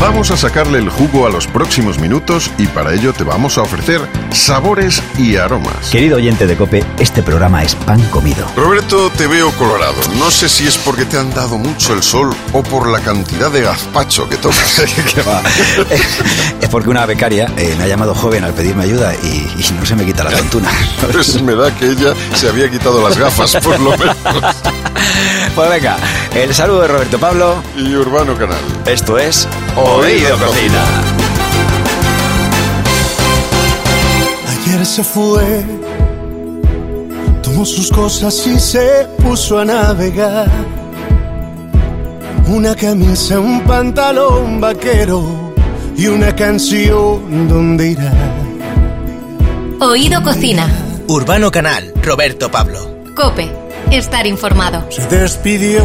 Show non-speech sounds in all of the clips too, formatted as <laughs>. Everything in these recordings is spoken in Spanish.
Vamos a sacarle el jugo a los próximos minutos y para ello te vamos a ofrecer sabores y aromas. Querido oyente de Cope, este programa es pan comido. Roberto, te veo colorado. No sé si es porque te han dado mucho el sol o por la cantidad de gazpacho que tomas. <laughs> <laughs> Es porque una becaria eh, me ha llamado joven al pedirme ayuda y, y no se me quita la tontuna. <laughs> Pues me da que ella se había quitado las gafas, por lo menos. Pues venga, el saludo de Roberto Pablo. Y Urbano Canal. Esto es Oído Cocina. Ayer se fue, tomó sus cosas y se puso a navegar. Una camisa, un pantalón vaquero y una canción donde irá. Oído Cocina. Urbano Canal, Roberto Pablo. Cope, estar informado. Se despidió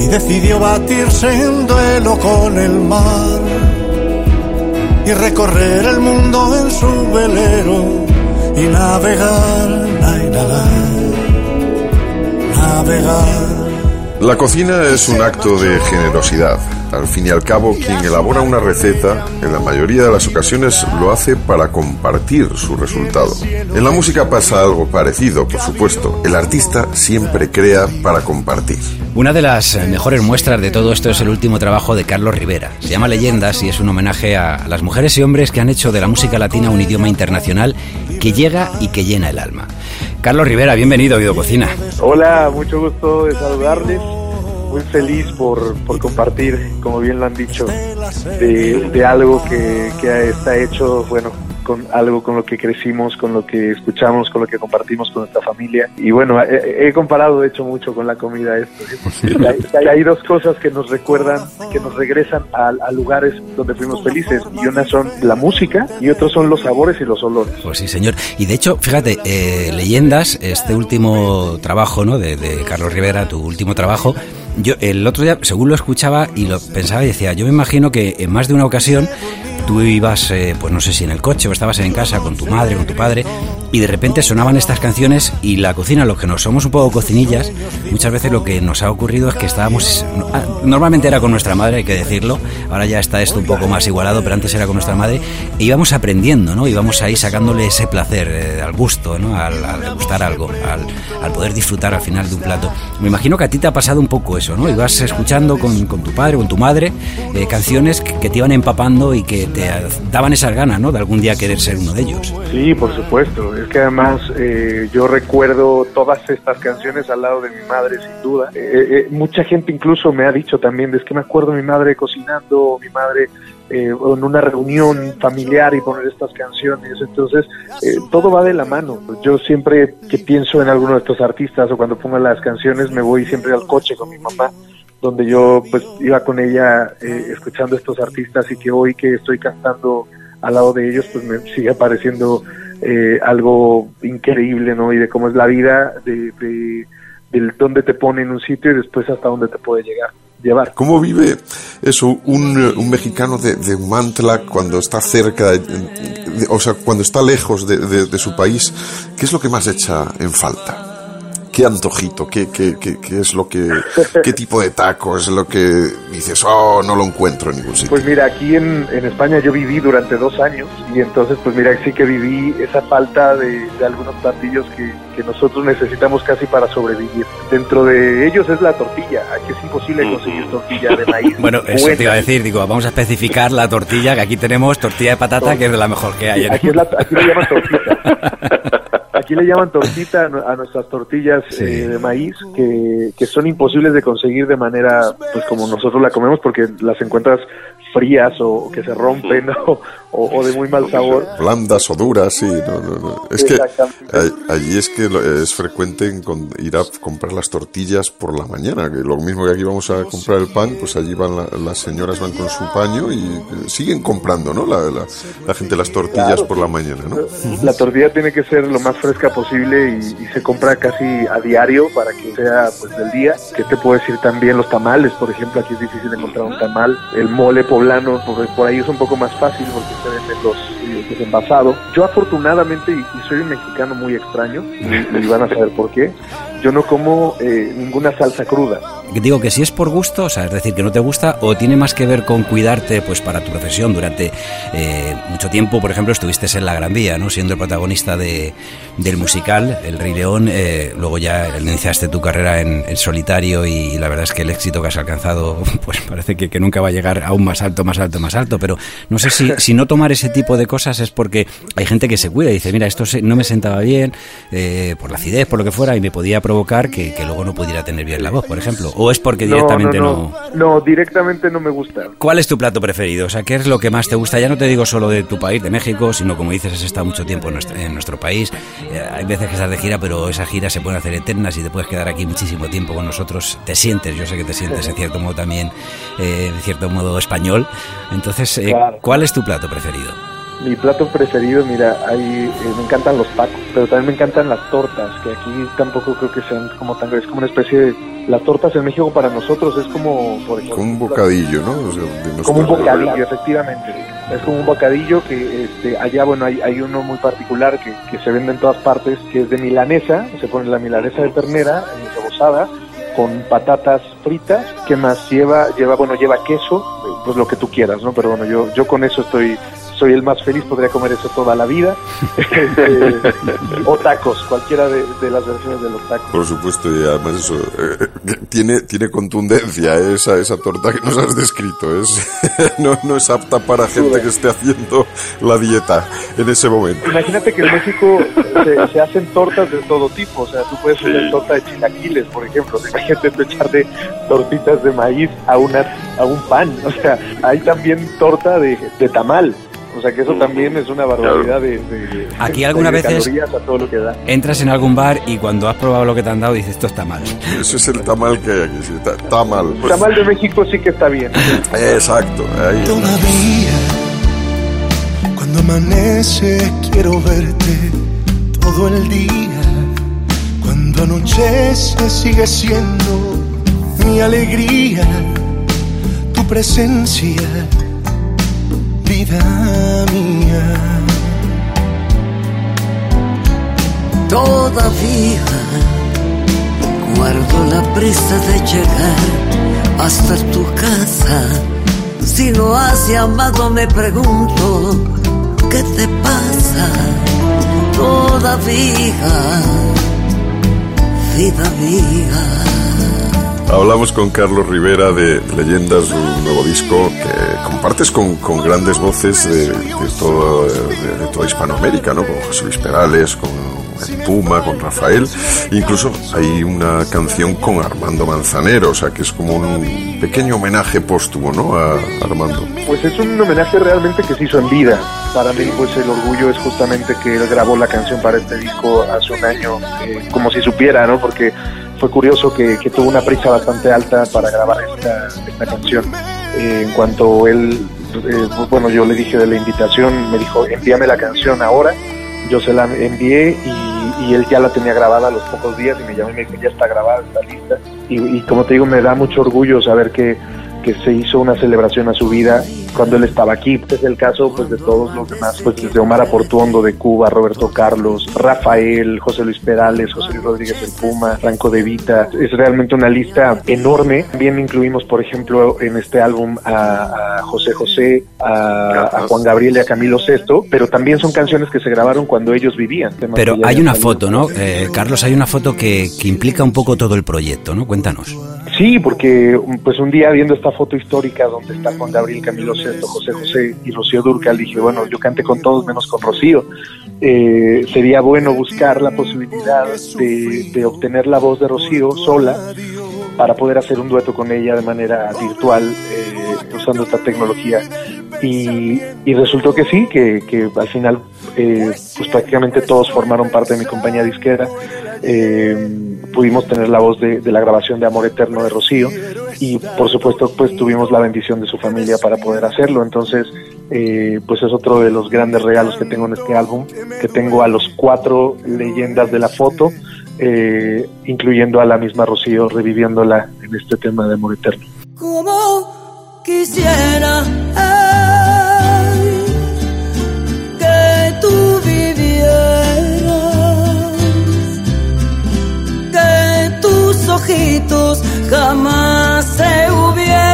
y decidió batirse en duelo con el mar y recorrer el mundo en su velero y navegar, navegar. La cocina es un acto de generosidad. Al fin y al cabo, quien elabora una receta, en la mayoría de las ocasiones lo hace para compartir su resultado. En la música pasa algo parecido, por supuesto. El artista siempre crea para compartir. Una de las mejores muestras de todo esto es el último trabajo de Carlos Rivera. Se llama Leyendas y es un homenaje a las mujeres y hombres que han hecho de la música latina un idioma internacional que llega y que llena el alma. Carlos Rivera, bienvenido a Oído Cocina. Hola, mucho gusto de saludarles. Muy feliz por, por compartir, como bien lo han dicho, de, de algo que, que está hecho, bueno, con algo con lo que crecimos, con lo que escuchamos, con lo que compartimos con nuestra familia. Y bueno, he, he comparado de hecho mucho con la comida esto. ¿sí? Hay, hay dos cosas que nos recuerdan, que nos regresan a, a, lugares donde fuimos felices. Y una son la música y otros son los sabores y los olores. Pues sí, señor. Y de hecho, fíjate, eh, Leyendas, este último trabajo ¿no? de, de Carlos Rivera, tu último trabajo, yo el otro día, según lo escuchaba y lo pensaba y decía, yo me imagino que en más de una ocasión tú ibas, eh, pues no sé si en el coche o estabas en casa con tu madre, con tu padre, y de repente sonaban estas canciones y la cocina, los que nos somos un poco cocinillas, muchas veces lo que nos ha ocurrido es que estábamos, normalmente era con nuestra madre, hay que decirlo, ahora ya está esto un poco más igualado, pero antes era con nuestra madre, e íbamos aprendiendo, ¿no? Íbamos ahí sacándole ese placer eh, al gusto, ¿no? Al, al gustar algo, al, al, poder disfrutar al final de un plato. Me imagino que a ti te ha pasado un poco eso, ¿no? Ibas escuchando con, con tu padre, con tu madre, eh, canciones que, que te iban empapando y que te daban esas ganas, ¿no? De algún día querer ser uno de ellos. Sí, por supuesto. Es que además eh, yo recuerdo todas estas canciones al lado de mi madre, sin duda. Eh, eh, mucha gente incluso me ha dicho también, es que me acuerdo mi madre cocinando, mi madre eh, en una reunión familiar y poner estas canciones. Entonces, eh, todo va de la mano. Yo siempre que pienso en alguno de estos artistas o cuando pongo las canciones, me voy siempre al coche con mi mamá donde yo pues iba con ella eh, escuchando estos artistas y que hoy que estoy cantando al lado de ellos pues me sigue pareciendo eh, algo increíble no y de cómo es la vida de, de dónde te pone en un sitio y después hasta dónde te puede llegar llevar. ¿Cómo vive eso un, un mexicano de, de, Mantla cuando está cerca, o sea, cuando está lejos de, su país? ¿Qué es lo que más echa en falta? Qué antojito, qué, qué, qué, qué, es lo que, qué tipo de taco es lo que dices, oh, no lo encuentro en ningún sitio. Pues mira, aquí en, en España yo viví durante dos años y entonces pues mira, sí que viví esa falta de, de algunos platillos que, que, nosotros necesitamos casi para sobrevivir. Dentro de ellos es la tortilla, aquí es imposible conseguir tortilla de maíz. <laughs> bueno, eso buena. te iba a decir, digo, vamos a especificar la tortilla, que aquí tenemos tortilla de patata, que es de la mejor que hay. Sí, aquí, es la, aquí lo llaman tortita. <laughs> Aquí le llaman tortita a nuestras tortillas sí. eh, de maíz que, que, son imposibles de conseguir de manera pues como nosotros la comemos porque las encuentras frías o que se rompen <laughs> o, o, o de muy mal sabor. Blandas o duras, sí. No, no, no. Es que allí es que es frecuente ir a comprar las tortillas por la mañana. Que lo mismo que aquí vamos a comprar el pan, pues allí van la, las señoras van con su paño y siguen comprando, ¿no? La, la, la gente las tortillas claro, por la mañana, ¿no? La tortilla tiene que ser lo más fresca posible y, y, se compra casi a diario para que sea pues del día. ¿Qué te puedo decir también? Los tamales, por ejemplo, aquí es difícil encontrar un tamal. El mole poblano poblano, por, por ahí es un poco más fácil porque se venden los, envasados. Yo afortunadamente, y, y soy un mexicano muy extraño, y, y van a saber por qué, yo no como eh, ninguna salsa cruda. Digo que si es por gusto, o sea, es decir, que no te gusta, o tiene más que ver con cuidarte pues para tu profesión durante eh, mucho tiempo, por ejemplo, estuviste en La Gran Vía, ¿no? siendo el protagonista de, del musical El Rey León, eh, luego ya iniciaste tu carrera en, en solitario y, la verdad es que el éxito que has alcanzado, <laughs> pues parece que, que, nunca va a llegar aún más alto, más alto, más alto, pero no sé si, si no tomar ese tipo de cosas es porque hay gente que se cuida y dice, mira, esto no me sentaba bien, eh, por la acidez, por lo que fuera, y me podía provocar que, que, luego no pudiera tener bien la voz, por ejemplo. ¿O es porque directamente no no, no? no, directamente no me gusta. ¿Cuál es tu plato preferido? O sea, ¿qué es lo que más te gusta? Ya no te digo solo de tu país, de México, sino como dices, has estado mucho tiempo en nuestro, en nuestro país. Eh, hay veces que estás de gira, pero esas giras se pueden hacer eternas y te puedes quedar aquí muchísimo tiempo con nosotros. Te sientes, yo sé que te sientes en cierto modo también, eh, en cierto modo español. Entonces, eh. ¿cuál es tu plato preferido? Mi plato preferido, mira, hay, eh, me encantan los tacos, pero también me encantan las tortas, que aquí tampoco creo que sean como tan, es como una especie de, las tortas en México para nosotros es como, por ejemplo, como un bocadillo, ¿no? O sea, como un bocadillo, efectivamente, es como un bocadillo que este, allá, bueno, hay, hay uno muy particular que, que se vende en todas partes, que es de milanesa, se pone la milanesa de ternera, rebozada, con patatas fritas, ¿qué más lleva? Lleva, bueno, lleva queso, pues lo que tú quieras, ¿no? Pero bueno, yo, yo con eso estoy soy el más feliz, podría comer eso toda la vida. <laughs> o tacos, cualquiera de, de, las versiones de los tacos. Por supuesto, y además eso eh, tiene, tiene contundencia ¿eh? esa, esa torta que nos has descrito. Es, <laughs> no, no es apta para gente que esté haciendo la dieta en ese momento. Imagínate que en México se, se hacen tortas de todo tipo. O sea, tú puedes hacer sí. torta de chilaquiles, por ejemplo. <laughs> Imagínate tú echarle tortitas de maíz a, una, a un pan. O sea, hay también torta de, de tamal. O sea que eso también es una barbaridad de, de Aquí algunas de veces a todo lo que da. entras en algún bar y cuando has probado lo que te han dado dices esto está mal. Eso es el tamal que hay aquí, sí, está, está mal. El tamal de México sí que está bien. Exacto. Ahí. Todavía cuando amanece quiero verte todo el día. Cuando anochece sigue siendo mi alegría, tu presencia vida mía. Todavía guardo la prisa de llegar hasta tu casa. Si no has llamado me pregunto, ¿qué te pasa? Todavía, vida mía. Hablamos con Carlos Rivera de Leyendas, un nuevo disco que compartes con, con grandes voces de, de, todo, de, de, toda Hispanoamérica, ¿no? Con José Luis Perales, con el Puma, con Rafael. Incluso hay una canción con Armando Manzanero, o sea que es como un pequeño homenaje póstumo, ¿no? A Armando. Pues es un homenaje realmente que se hizo en vida. Para mí, pues el orgullo es justamente que él grabó la canción para este disco hace un año, eh, como si supiera, ¿no? Porque fue curioso que, que, tuvo una prisa bastante alta para grabar esta, esta canción. Eh, en cuanto él, eh, bueno, yo le dije de la invitación, me dijo, envíame la canción ahora. Yo se la envié y, y, él ya la tenía grabada a los pocos días y me llamó y me dijo, ya está grabada, está lista. Y, y como te digo, me da mucho orgullo saber que, que se hizo una celebración a su vida cuando él estaba aquí. Es el caso pues de todos los demás, pues desde Omar Aportuondo de Cuba, Roberto Carlos, Rafael, José Luis Perales, José Luis Rodríguez el Puma, Franco de Vita. Es realmente una lista enorme. También incluimos, por ejemplo, en este álbum a, a José José, a, a, Juan Gabriel y a Camilo Sesto, pero también son canciones que se grabaron cuando ellos vivían. Pero hay una foto, ¿no? Eh, Carlos, hay una foto que, que implica un poco todo el proyecto, ¿no? Cuéntanos. Sí, porque pues un día viendo esta foto histórica donde está Juan Gabriel, Camilo Sesto, José José y Rocío Durcal, dije, bueno, yo canté con todos menos con Rocío. Eh, sería bueno buscar la posibilidad de, obtener la voz de Rocío sola para poder hacer un dueto con ella de manera virtual eh, usando esta tecnología. Y, y, resultó que sí, que, que al final eh, pues prácticamente todos formaron parte de mi compañía disquera. Eh, pudimos tener la voz de, de, la grabación de Amor Eterno de Rocío y por supuesto pues tuvimos la bendición de su familia para poder hacerlo. Entonces eh, pues es otro de los grandes regalos que tengo en este álbum que tengo a los cuatro leyendas de la foto eh, incluyendo a la misma Rocío reviviéndola en este tema de Amor Eterno. Como quisiera jamás se hubieran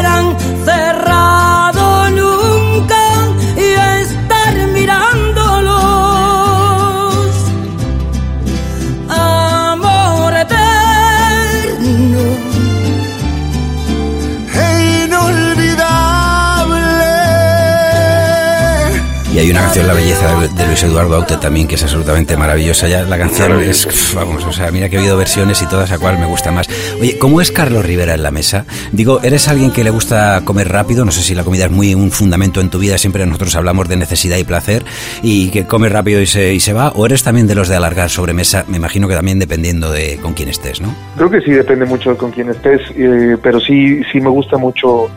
canción La belleza de Luis Eduardo Aute también que es absolutamente maravillosa. Ya la canción es, vamos, o sea, mira que he oído versiones y todas a cual me gusta más. Oye, ¿cómo es Carlos Rivera en la mesa? Digo, ¿eres alguien que le gusta comer rápido? No sé si la comida es muy un fundamento en tu vida, siempre nosotros hablamos de necesidad y placer y que come rápido y se, y se va, o eres también de los de alargar sobremesa, me imagino que también dependiendo de con quién estés, ¿no? Creo que sí depende mucho de con quién estés, eh, pero sí, sí me gusta mucho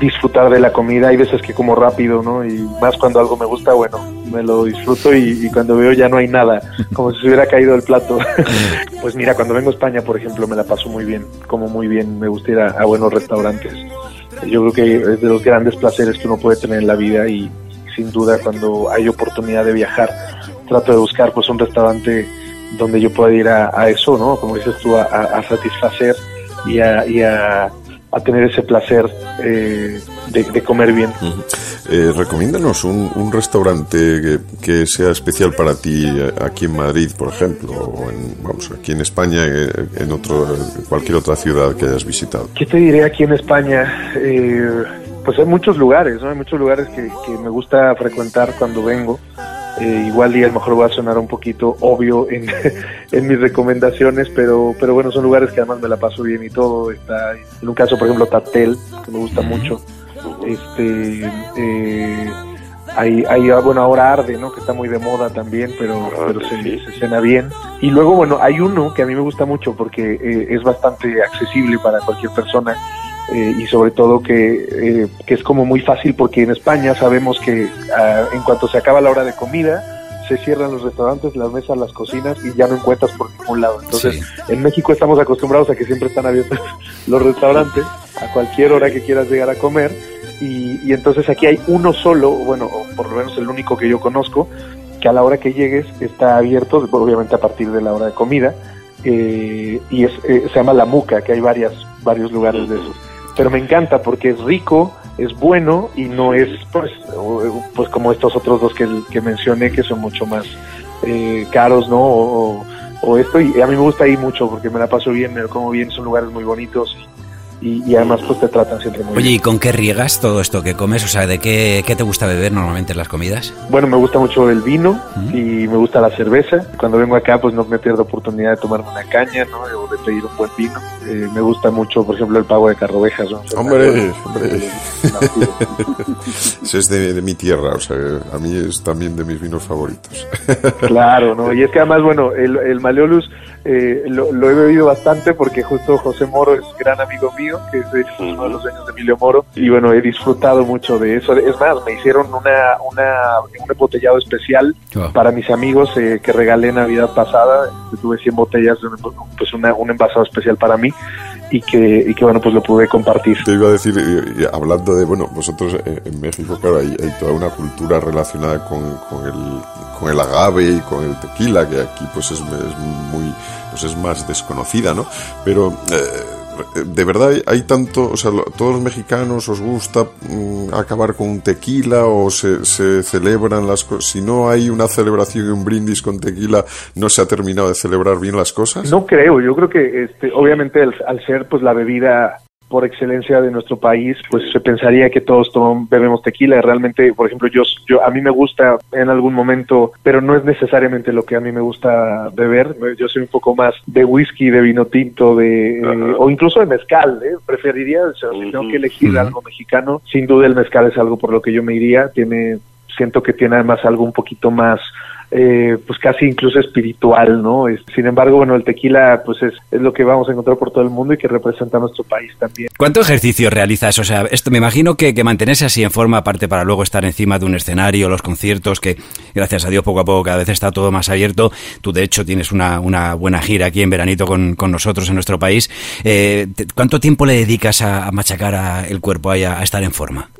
disfrutar de la comida. Hay veces que como rápido, ¿no? Y más cuando algo me gusta, bueno, me lo disfruto y, cuando veo ya no hay nada, <laughs> como si se hubiera caído el plato. <laughs> pues mira, cuando vengo a España, por ejemplo, me la paso muy bien, como muy bien, me gusta ir a, buenos restaurantes. Yo creo que es de los grandes placeres que uno puede tener en la vida y sin duda cuando hay oportunidad de viajar, trato de buscar pues un restaurante donde yo pueda ir a, eso, ¿no? Como dices tú, a, satisfacer y a a tener ese placer eh, de, comer bien. Eh, recomiéndanos un, restaurante que, sea especial para ti eh, aquí en Madrid, por ejemplo, o en, vamos, aquí en España, en otro, cualquier otra ciudad que hayas visitado. ¿Qué te diré aquí en España? pues hay muchos lugares, ¿no? Hay muchos lugares que, que me gusta frecuentar cuando vengo. Eh, igual y a lo mejor va a sonar un poquito obvio <laughs> en, mis recomendaciones, pero, pero bueno, son lugares que además me la paso bien y todo. Está en un caso, por ejemplo, Tatel, que me gusta mucho. Este, eh, hay, hay, ah, bueno, ahora Arde, ¿no? Que está muy de moda también, pero, pero se, se, cena bien. Y luego, bueno, hay uno que a mí me gusta mucho porque eh, es bastante accesible para cualquier persona eh, y sobre todo que, eh, que, es como muy fácil porque en España sabemos que ah, en cuanto se acaba la hora de comida se cierran los restaurantes, las mesas, las cocinas y ya no encuentras por ningún lado. Entonces, en México estamos acostumbrados a que siempre están abiertos <laughs> los restaurantes a cualquier hora que quieras llegar a comer y, y entonces aquí hay uno solo, bueno, por lo menos el único que yo conozco, que a la hora que llegues está abierto, obviamente a partir de la hora de comida, eh, y es, se llama La Muca, que hay varias, varios lugares de esos pero me encanta porque es rico, es bueno y no es pues, pues como estos otros dos que, que mencioné que son mucho más eh, caros, ¿no? O, o, esto, y a mí me gusta ir mucho porque me la paso bien, me lo como bien, son lugares muy bonitos y, además pues te tratan siempre muy bien. Oye, ¿y con qué riegas todo esto que comes? O sea, ¿de qué, qué te gusta beber normalmente en las comidas? Bueno, me gusta mucho el vino y me gusta la cerveza. Cuando vengo acá pues no me pierdo oportunidad de tomarme una caña, ¿no? O de pedir un buen vino. Eh, me gusta mucho, por ejemplo, el pago de carrovejas. ¿no? Hombre, hombre. <laughs> Ese es de, mi tierra, o sea, a mí es también de mis vinos favoritos. claro, ¿no? <laughs> Y es que además, bueno, el, el Maleolus eh, lo, he bebido bastante porque justo José Moro es gran amigo mío, que es uno de los dueños de Emilio Moro, y bueno, he disfrutado mucho de eso. Es más, me hicieron una, una un embotellado especial para mis amigos eh, que regalé Navidad pasada. Tuve 100 botellas, pues una, un envasado especial para mí y que, y que bueno, pues lo pude compartir. Te iba a decir, hablando de, bueno, vosotros eh, en México, claro, hay, toda una cultura relacionada con, con, el, con el agave y con el tequila, que aquí pues es, es muy pues es más desconocida, ¿no? Pero eh, de verdad hay tanto, o sea, todos los mexicanos os gusta mm, acabar con un tequila o se, celebran las cosas. Si no hay una celebración y un brindis con tequila, no se ha terminado de celebrar bien las cosas. No creo, yo creo que este, obviamente al ser pues la bebida por excelencia de nuestro país, pues se pensaría que todos tomamos, bebemos tequila. Realmente, por ejemplo, yo, yo a mí me gusta en algún momento, pero no es necesariamente lo que a mí me gusta beber. Yo soy un poco más de whisky, de vino tinto, de eh, o incluso de mezcal. ¿eh? Preferiría, si tengo que elegir algo mexicano, sin duda el mezcal es algo por lo que yo me iría. Tiene, siento que tiene además algo un poquito más eh, pues casi incluso espiritual, ¿no? Sin embargo, bueno, el tequila pues es, es, lo que vamos a encontrar por todo el mundo y que representa nuestro país también. ¿Cuánto ejercicio realizas? O sea, esto me imagino que, que mantenerse así en forma, aparte para luego estar encima de un escenario, los conciertos, que gracias a Dios poco a poco cada vez está todo más abierto. Tú de hecho tienes una, una buena gira aquí en veranito con, con nosotros en nuestro país. Eh, ¿Cuánto tiempo le dedicas a, machacar a el cuerpo, a, a estar en forma?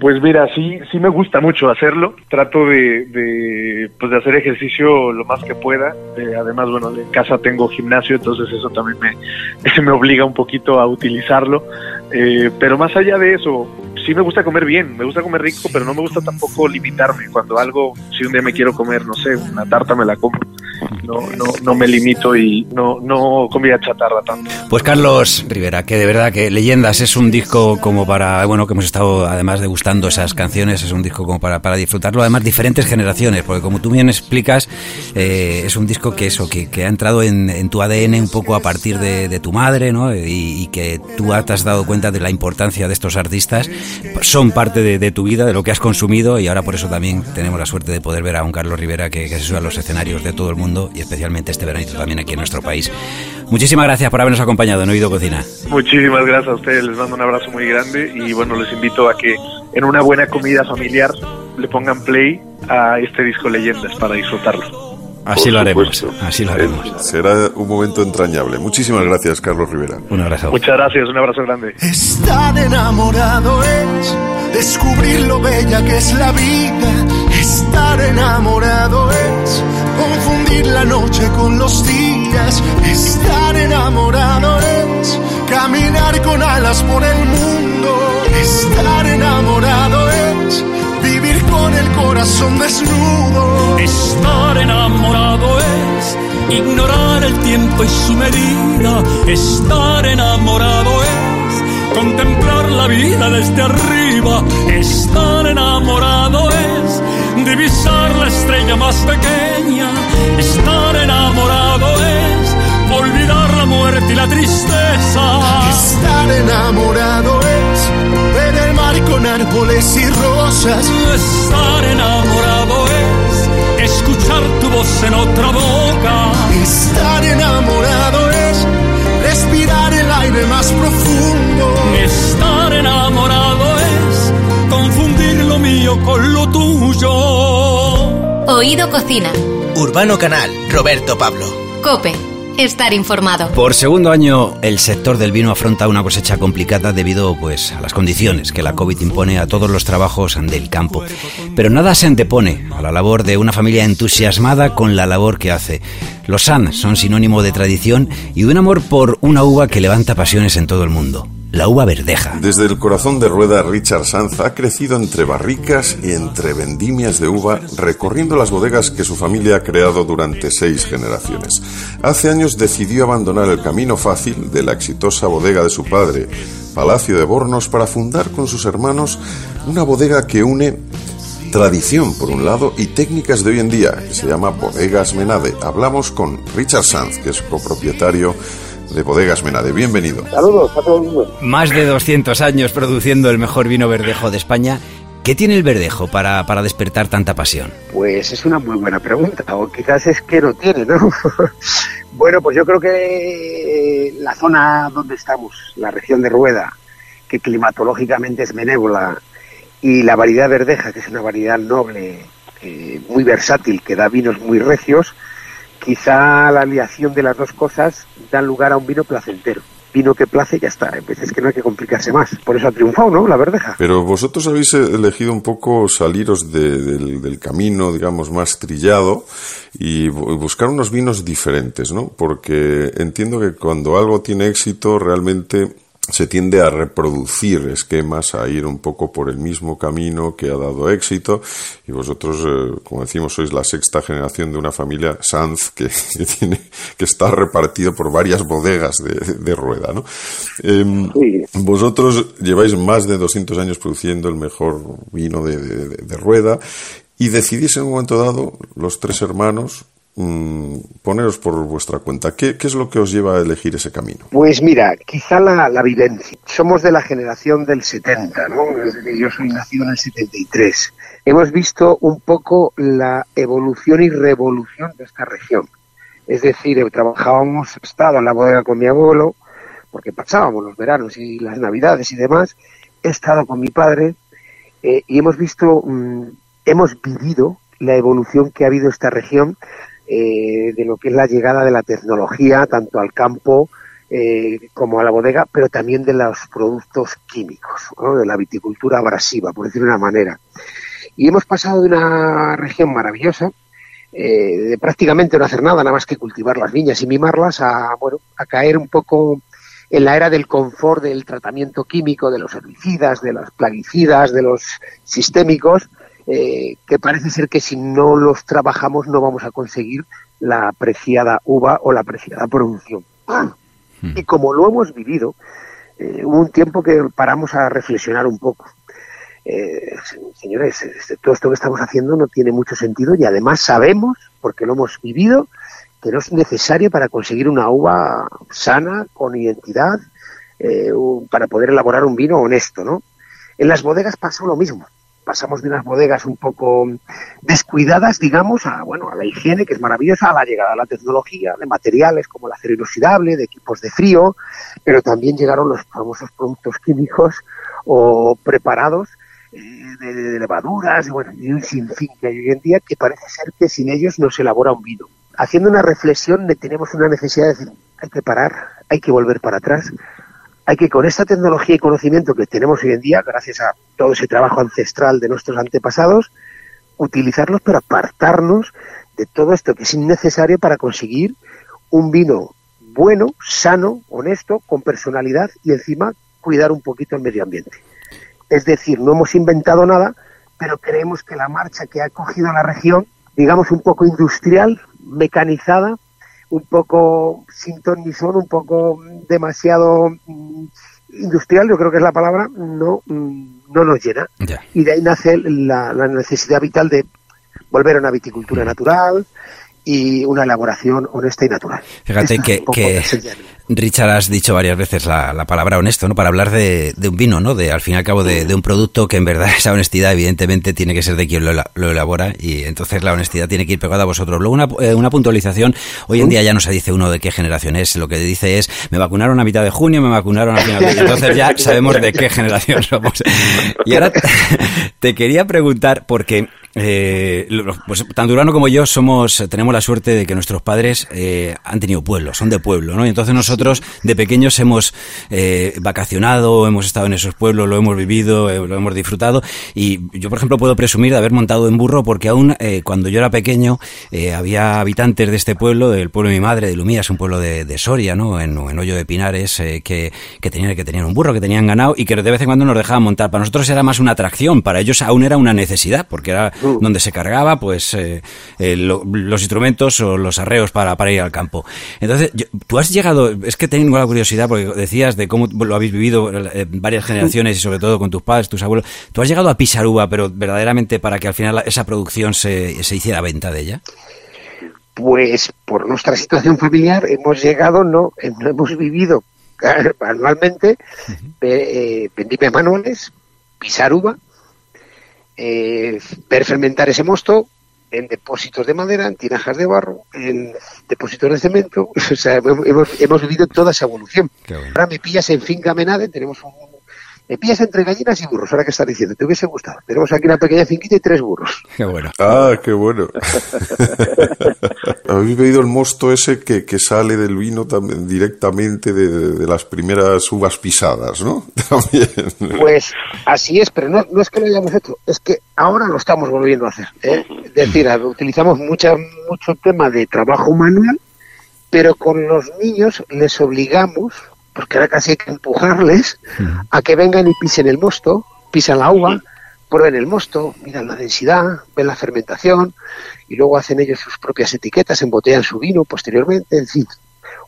Pues mira, sí, sí me gusta mucho hacerlo. Trato de, de, pues de hacer ejercicio lo más que pueda. Eh, además, bueno, en casa tengo gimnasio, entonces eso también me, <laughs> me obliga un poquito a utilizarlo. Eh, pero más allá de eso, sí me gusta comer bien, me gusta comer rico, pero no me gusta tampoco limitarme. Cuando algo, si un día me quiero comer, no sé, una tarta me la como no, no, no me limito y no, no comida chatarra tanto. Pues Carlos Rivera, que de verdad que Leyendas es un disco como para, bueno, que hemos estado además degustando esas canciones, es un disco como para, para disfrutarlo, además diferentes generaciones, porque como tú bien explicas, eh, es un disco que eso, que, que ha entrado en, tu ADN un poco a partir de, tu madre, ¿no? Y, que tú te has dado cuenta de la importancia de estos artistas, son parte de, de, tu vida, de lo que has consumido, y ahora por eso también tenemos la suerte de poder ver a un Carlos Rivera que, que se sube a los escenarios de todo el mundo, y especialmente este veranito también aquí en nuestro país. Muchísimas gracias por habernos acompañado en Oído Cocina. Muchísimas gracias a ustedes, les mando un abrazo muy grande y bueno, les invito a que en una buena comida familiar le pongan play a este disco Leyendas para disfrutarlo. Así Por lo haremos, supuesto. así lo haremos. Eh, Será un momento entrañable. Muchísimas gracias, Carlos Rivera. Un abrazo. Muchas gracias, un abrazo grande. Estar enamorado es descubrir lo bella que es la vida. Estar enamorado es confundir la noche con los días. Estar enamorado es caminar con alas por el mundo. Estar enamorado es vivir con el corazón desnudo. Estar enamorado es ignorar el tiempo y su medida. Estar enamorado es contemplar la vida desde arriba. Estar enamorado es divisar la estrella más pequeña. Estar enamorado es olvidar la muerte y la tristeza. Estar enamorado es ver el mar con árboles y rosas. Estar enamorado es escuchar tu voz en otra boca. Estar enamorado es respirar el aire más profundo. Estar enamorado mío con lo tuyo. Oído Cocina. Urbano Canal, Roberto Pablo. Cope. Estar informado. Por segundo año, el sector del vino afronta una cosecha complicada debido pues, a las condiciones que la COVID impone a todos los trabajos del campo. Pero nada se antepone a la labor de una familia entusiasmada con la labor que hace. Los SAN son sinónimo de tradición y un amor por una uva que levanta pasiones en todo el mundo. La uva verdeja. Desde el corazón de rueda, Richard Sanz ha crecido entre barricas y entre vendimias de uva, recorriendo las bodegas que su familia ha creado durante seis generaciones. Hace años decidió abandonar el camino fácil de la exitosa bodega de su padre, Palacio de Bornos, para fundar con sus hermanos una bodega que une tradición por un lado y técnicas de hoy en día, que se llama Bodegas Menade. Hablamos con Richard Sanz, que es copropietario de Bodegas Menade. Bienvenido. Saludos a todo el mundo. Más de 200 años produciendo el mejor vino verdejo de España. ¿Qué tiene el verdejo para, para despertar tanta pasión? Pues es una muy buena pregunta, o quizás es que no tiene, ¿no? <laughs> bueno, pues yo creo que la zona donde estamos, la región de Rueda, que climatológicamente es benévola, y la variedad verdeja, que es una variedad noble, eh, muy versátil, que da vinos muy recios, quizá la aliación de las dos cosas da lugar a un vino placentero. Vino que place ya está. En que no hay que complicarse más. Por eso ha triunfado, ¿no? La verdeja. Pero vosotros habéis elegido un poco saliros de, del, del, camino, digamos, más trillado y buscar unos vinos diferentes, ¿no? Porque entiendo que cuando algo tiene éxito, realmente se tiende a reproducir esquemas, a ir un poco por el mismo camino que ha dado éxito. Y vosotros, eh, como decimos, sois la sexta generación de una familia Sanz que, <laughs> que tiene, que está repartido por varias bodegas de, de rueda, ¿no? Eh, sí. Vosotros lleváis más de 200 años produciendo el mejor vino de, de, de rueda y decidís en un momento dado, los tres hermanos, Mm, poneros por vuestra cuenta. ¿Qué, ¿Qué, es lo que os lleva a elegir ese camino? Pues mira, quizá la, la, vivencia. Somos de la generación del 70, ¿no? Yo soy nacido en el 73. Hemos visto un poco la evolución y revolución de esta región. Es decir, trabajábamos, estado en la bodega con mi abuelo, porque pasábamos los veranos y las navidades y demás. He estado con mi padre eh, y hemos visto, mmm, hemos vivido la evolución que ha habido esta región eh, de lo que es la llegada de la tecnología, tanto al campo eh, como a la bodega, pero también de los productos químicos, de la viticultura abrasiva, por decirlo de una manera. Y hemos pasado de una región maravillosa, eh, de prácticamente no hacer nada, nada más que cultivar las viñas y mimarlas, a, bueno, a caer un poco en la era del confort del tratamiento químico, de los herbicidas, de los plaguicidas, de los sistémicos, eh, que parece ser que si no los trabajamos no vamos a conseguir la apreciada uva o la apreciada producción. Hmm. Y como lo hemos vivido, eh, hubo un tiempo que paramos a reflexionar un poco. Eh, señores, este, todo esto que estamos haciendo no tiene mucho sentido y además sabemos, porque lo hemos vivido, que no es necesario para conseguir una uva sana, con identidad, eh, para poder elaborar un vino honesto, ¿no? En las bodegas pasó lo mismo. Pasamos de unas bodegas un poco descuidadas, digamos, a bueno, a la higiene, que es maravillosa, a la llegada de la tecnología, de materiales como el acero inoxidable, de equipos de frío, pero también llegaron los famosos productos químicos o preparados eh, de, levaduras, bueno, y un sinfín que hay hoy en día que parece ser que sin ellos no se elabora un vino. Haciendo una reflexión, ne- tenemos una necesidad de decir, hay que parar, hay que volver para atrás, hay que con esta tecnología y conocimiento que tenemos hoy en día, gracias a todo ese trabajo ancestral de nuestros antepasados, utilizarlos para apartarnos de todo esto que es innecesario para conseguir un vino bueno, sano, honesto, con personalidad y encima cuidar un poquito el medio ambiente. Es decir, no hemos inventado nada, pero creemos que la marcha que ha cogido la región, digamos un poco industrial, mecanizada, un poco sin ton ni son, un poco mm, demasiado mm, industrial, yo creo que es la palabra, no, mm, no nos llena. Y de ahí nace la, la necesidad vital de volver a una viticultura natural y una elaboración honesta y natural. Fíjate Esta es que. Richard, has dicho varias veces la, la palabra honesto, ¿no? Para hablar de, de un vino, ¿no? De, al fin y al cabo, de, de un producto que en verdad <laughs> esa honestidad, evidentemente, tiene que ser de quien lo, ela- lo elabora y entonces la honestidad tiene que ir pegada a vosotros. Luego, una, eh, una puntualización. Hoy en día ya no se dice uno de qué generación es, lo que dice es, me vacunaron a mitad de junio, me vacunaron a final de... Entonces ya sabemos de qué generación somos. <laughs> Y ahora te, <laughs> te quería preguntar, porque eh, pues, tanto Urano como yo somos, tenemos la suerte de que nuestros padres eh, han tenido pueblo, son de pueblo, ¿no? Y entonces nosotros de pequeños hemos eh, vacacionado, hemos estado en esos pueblos, lo hemos vivido, eh, lo hemos disfrutado. Y yo, por ejemplo, puedo presumir de haber montado en burro porque aún eh, cuando yo era pequeño eh, había habitantes de este pueblo, del pueblo de mi madre, de Lumías, un pueblo de, de Soria, ¿no? En, en Hoyo de Pinares, eh, que, que, tenían, que tenían un burro, que tenían ganado y que de vez en cuando nos dejaban montar. Para nosotros era más una atracción, para ellos aún era una necesidad, porque era donde se cargaba pues eh, eh, lo- los instrumentos o los arreos para, para ir al campo. Entonces, yo- tú has llegado, es que tengo la curiosidad, porque decías de cómo lo habéis vivido eh, varias generaciones y sobre todo con tus padres, tus abuelos. ¿Tú has llegado a pisar uva, pero verdaderamente para que al final esa producción se, se hiciera venta de ella? Pues por nuestra situación familiar hemos llegado, no, no hemos vivido <laughs> anualmente eh, vendimia manuales, pisar uva, eh, ver fermentar ese mosto en depósitos de madera, en tinajas de barro, en depósitos de cemento. <laughs> O sea, hemos, hemos- vivido toda esa evolución. Ahora me pillas en Finca Menade, tenemos un... Me pillas entre gallinas y burros, ahora que estás diciendo, te hubiese gustado. Tenemos aquí una pequeña finquita y tres burros. <laughs> Qué bueno. Ah, qué bueno. <laughs> Habéis bebido el mosto ese que, que sale del vino también directamente de, de- de las primeras uvas pisadas, ¿no? <laughs> También. Pues así es, pero no, no es que lo hayamos hecho, es que ahora lo estamos volviendo a hacer. ¿eh? Es decir, utilizamos mucha, mucho tema de trabajo manual, pero con los niños les obligamos, porque ahora casi hay que empujarles, a que vengan y pisen el mosto, pisan la uva, prueben el mosto, miran la densidad, ven la fermentación, y luego hacen ellos sus propias etiquetas, embotellan su vino posteriormente, en fin,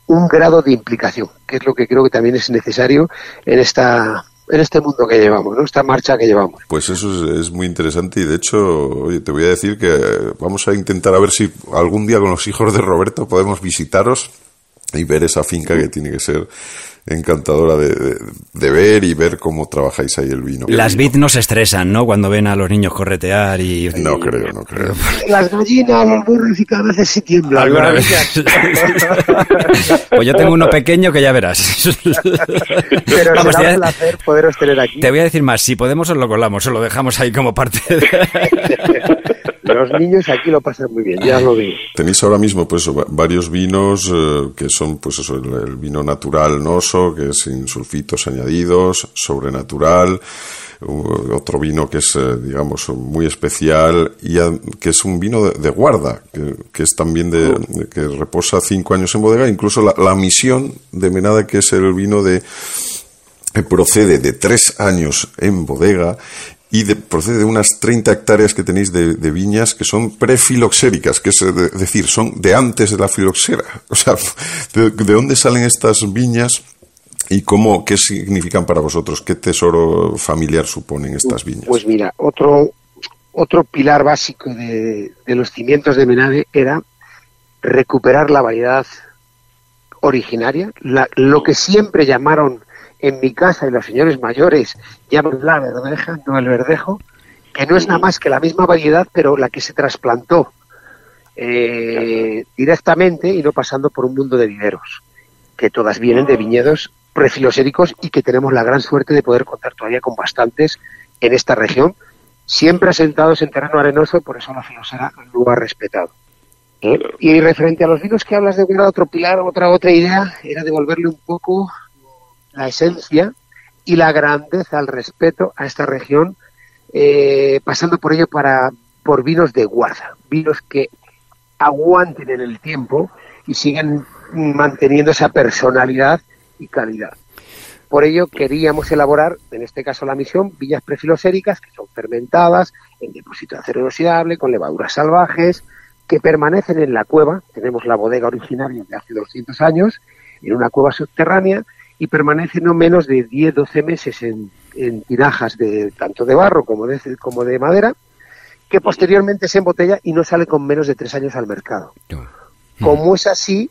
un grado de implicación, que es lo que creo que también es necesario en esta en este mundo que llevamos, ¿no? esta marcha que llevamos. Pues eso es, es muy interesante y de hecho, oye, te voy a decir que vamos a intentar a ver si algún día con los hijos de Roberto podemos visitaros y ver esa finca que tiene que ser encantadora de, de- de ver y ver cómo trabajáis ahí el vino. Las vid no se estresan, ¿no? Cuando ven a los niños corretear y... No creo, no creo. <laughs> Las gallinas, los burros y cada vez se tiemblan. Alguna vez. <laughs> Pues yo tengo uno pequeño que ya verás. Pero Vamos, será un placer poderos tener aquí. Te voy a decir más, si podemos os lo colamos, os lo dejamos ahí como parte de... <laughs> Los niños aquí lo pasan muy bien, ya lo digo. Tenéis ahora mismo pues va- varios vinos eh, que son pues eso, el, vino natural noso, que es sin sulfitos añadidos, sobrenatural, otro vino que es eh, digamos muy especial y que es un vino de, guarda, que, es también de, que reposa cinco años en bodega, incluso la, la misión de Menada que es el vino de que procede de tres años en bodega y de, procede de unas 30 hectáreas que tenéis de, de viñas que son prefiloxéricas, que es eh, de- decir, son de antes de la filoxera. <laughs> O sea, ¿de, de dónde salen estas viñas y cómo, qué significan para vosotros? ¿Qué tesoro familiar suponen estas viñas? Pues mira, otro, otro pilar básico de, de los cimientos de Menade era recuperar la variedad originaria, la- lo que siempre llamaron en mi casa y los señores mayores llaman la verdeja, no el verdejo, que no es nada más que la misma variedad, pero la que se trasplantó eh, directamente y no pasando por un mundo de viveros, que todas vienen de viñedos prefiloséricos y que tenemos la gran suerte de poder contar todavía con bastantes en esta región, siempre asentados en terreno arenoso, por eso la filosera lo ha respetado. ¿eh? Y referente a los vinos que hablas de era otro pilar, otra otra idea, era devolverle un poco la esencia y la grandeza, el respeto a esta región, eh, pasando por ello para por vinos de guarda, vinos que aguanten en el tiempo y sigan manteniendo esa personalidad y calidad. Por ello queríamos elaborar, en este caso la misión, villas prefiloséricas que son fermentadas en depósito de acero inoxidable, con levaduras salvajes, que permanecen en la cueva. Tenemos la bodega originaria de hace 200 años, en una cueva subterránea, y permanece no menos de 10-12 meses en, en tinajas de tanto de barro como de, como de madera, que posteriormente se embotella y no sale con menos de tres años al mercado. Como es así,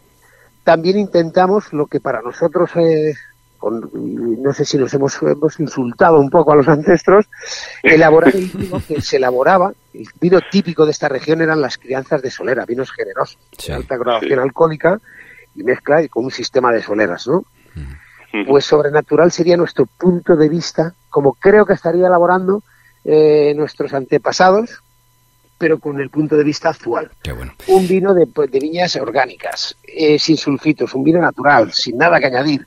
también intentamos lo que para nosotros, eh, con- no sé si nos hemos, hemos insultado un poco a los ancestros, <laughs> elaborar el vino que se elaboraba, el vino típico de esta región eran las crianzas de solera, vinos generosos, de alta graduación alcohólica y mezcla y con un sistema de soleras, ¿no? Pues sobrenatural sería nuestro punto de vista, como creo que estaría elaborando eh, nuestros antepasados, pero con el punto de vista actual. Un vino de, pues, de viñas orgánicas, eh, sin sulfitos, un vino natural, sin nada que añadir,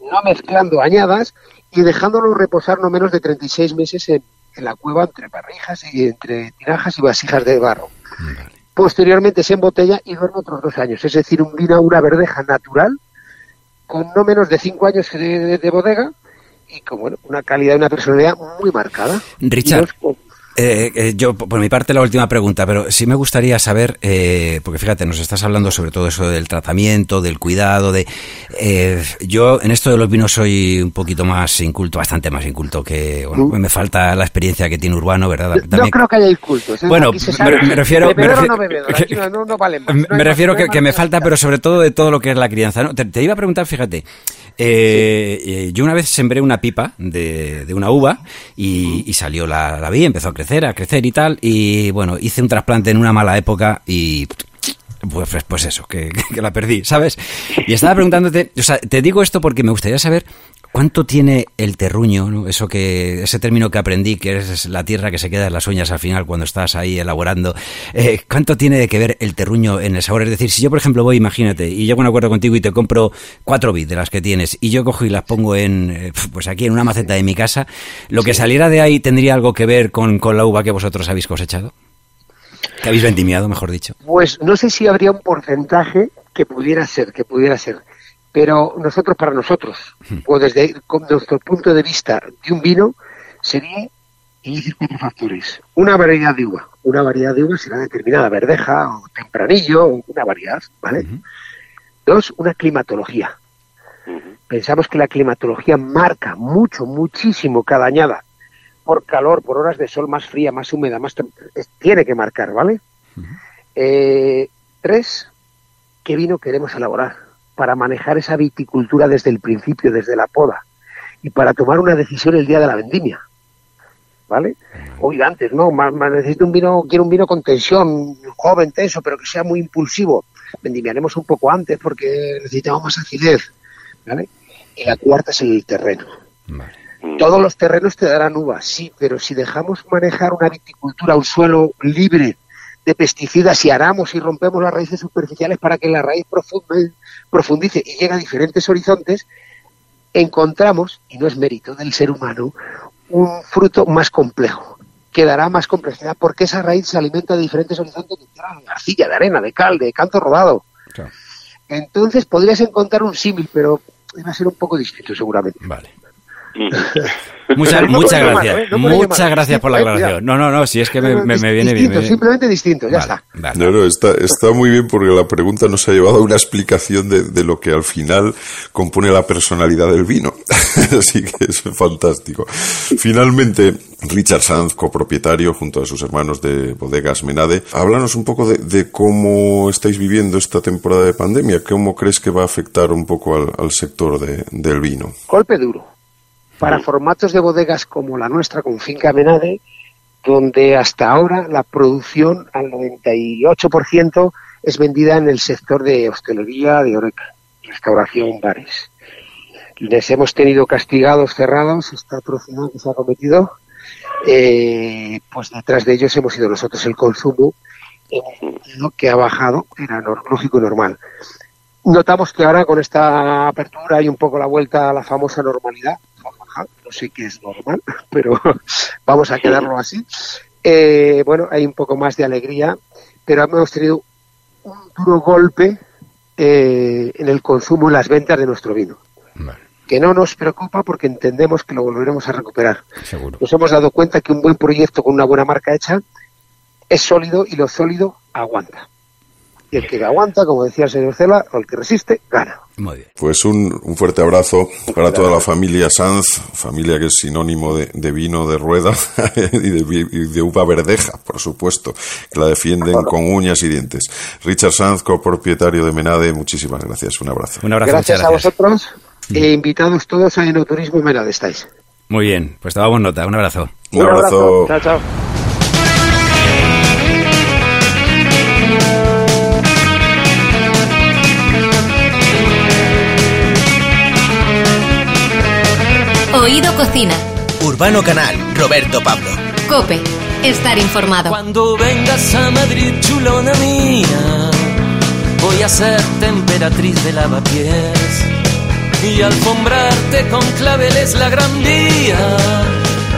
no mezclando añadas y dejándolo reposar no menos de 36 meses en, en la cueva entre parrijas y entre tinajas y vasijas de barro. Posteriormente se embotella y duerme otros dos años, es decir, un vino, una verdeja natural con no menos de cinco años de, de- de bodega y con bueno, una calidad y una personalidad muy marcada. Richard, eh, eh, yo por mi parte la última pregunta, pero sí me gustaría saber, eh, porque fíjate, nos estás hablando sobre todo eso del tratamiento, del cuidado, de... eh, yo en esto de los vinos soy un poquito más inculto, bastante más inculto que... Bueno, me falta la experiencia que tiene Urbano, ¿verdad? No También- creo que haya cultos. ¿eh? Bueno, me- refiero- me refiero- no no, no, no vale más. Me No refiero no que, me falta, pero sobre todo de todo lo que es la crianza. ¿no? Te, te iba a preguntar, fíjate, eh, eh, yo una vez sembré una pipa de, de una uva y, y salió la, la vi, empezó a crecer, a crecer y tal, y bueno, hice un trasplante en una mala época y pues, pues, eso, que, <laughs> que la perdí, ¿sabes? Y estaba preguntándote, o sea, te digo esto porque me gustaría saber cuánto tiene el terruño, ¿no? Eso que, ese término que aprendí, que es la tierra que se queda en las uñas al final cuando estás ahí elaborando. Eh, ¿Cuánto tiene que ver el terruño en el sabor? Es decir, si yo, por ejemplo, voy, imagínate, y llego a un acuerdo contigo y te compro cuatro bits de las que tienes, y yo cojo y las pongo en, eh, pues aquí en una maceta de mi casa, ¿lo que saliera de ahí tendría algo que ver con, con la uva que vosotros habéis cosechado? Que habéis vendimiado, mejor dicho. Pues no sé si habría un porcentaje que pudiera ser, que pudiera ser. Pero nosotros, para nosotros, o desde con nuestro punto de vista de un vino, sería elegir cuatro factores. Una variedad de uva. Una variedad de uva será determinada, verdeja o tempranillo, una variedad, ¿vale? Dos, una climatología. Pensamos que la climatología marca mucho, muchísimo cada añada. Por calor, por horas de sol más fría, más húmeda, más... Tiene que marcar, ¿vale? Eh, tres, ¿qué vino queremos elaborar? Para manejar esa viticultura desde el principio, desde la poda. Y para tomar una decisión el día de la vendimia. ¿Vale? Oiga, antes, no, ma- necesito un vino, quiero un vino con tensión, joven, tenso, pero que sea muy impulsivo. Vendimiaremos un poco antes porque necesitamos más acidez. ¿Vale? Y la cuarta es el terreno. Todos los terrenos te darán uvas, sí, pero si dejamos manejar una viticultura, un suelo libre de pesticidas y aramos y rompemos las raíces superficiales para que la raíz profundice y llegue a diferentes horizontes, encontramos, y no es mérito del ser humano, un fruto más complejo, que dará más complejidad porque esa raíz se alimenta de diferentes horizontes de tierra, de arcilla, de arena, de cal, de canto rodado. Entonces podrías encontrar un símil, pero va a ser un poco distinto seguramente. Vale. Muchas, No muchas gracias. ¿eh? No muchas malo. gracias por la ¿eh? aclaración. No, no, no, si es que me, viene distinto, bien. simplemente distinto, ya Vale, está. vale. No, no, está, está muy bien porque la pregunta nos ha llevado a una explicación de, de lo que al final compone la personalidad del vino. <laughs> Así que es fantástico. Finalmente, Richard Sanz, copropietario junto a sus hermanos de Bodegas Menade, háblanos un poco de, de cómo estáis viviendo esta temporada de pandemia. ¿Cómo crees que va a afectar un poco al, al sector de- del vino? Golpe duro. Para formatos de bodegas como la nuestra, con Finca Menade, donde hasta ahora la producción al 98% es vendida en el sector de hostelería, de oreca, restauración, bares. Les hemos tenido castigados, cerrados, esta atrocidad que se ha cometido, eh, pues detrás de ellos hemos sido nosotros el consumo, lo que ha bajado, era lógico y normal. Notamos que ahora con esta apertura hay un poco la vuelta a la famosa normalidad. Jajaja, No sé qué es normal, <laughs> pero <laughs> vamos a quedarlo así. Eh, bueno, hay un poco más de alegría, pero hemos tenido un duro golpe eh, en el consumo y las ventas de nuestro vino. Vale, Que no nos preocupa porque entendemos que lo volveremos a recuperar. seguro. Nos hemos dado cuenta que un buen proyecto con una buena marca hecha es sólido y lo sólido aguanta. Y el que aguanta, como decía el señor Cela, o el que resiste, gana. Muy bien. Pues un, un fuerte abrazo para toda la familia Sanz, familia que es sinónimo de, de vino de rueda <laughs> y de, vi- y de uva verdeja, por supuesto, que la defienden con uñas y dientes. Richard Sanz, copropietario de Menade, muchísimas gracias. Un abrazo. Un abrazo, gracias, a vosotros e invitados todos a Enoturismo Menade estáis. Muy bien, pues tomamos nota. Un abrazo. Un abrazo. Chao, chao. Oído Cocina. Urbano Canal, Roberto Pablo. Cope. Estar informado. Cuando vengas a Madrid, chulona mía, voy a ser temperatriz de lavapiés y alfombrarte con claveles la gran vía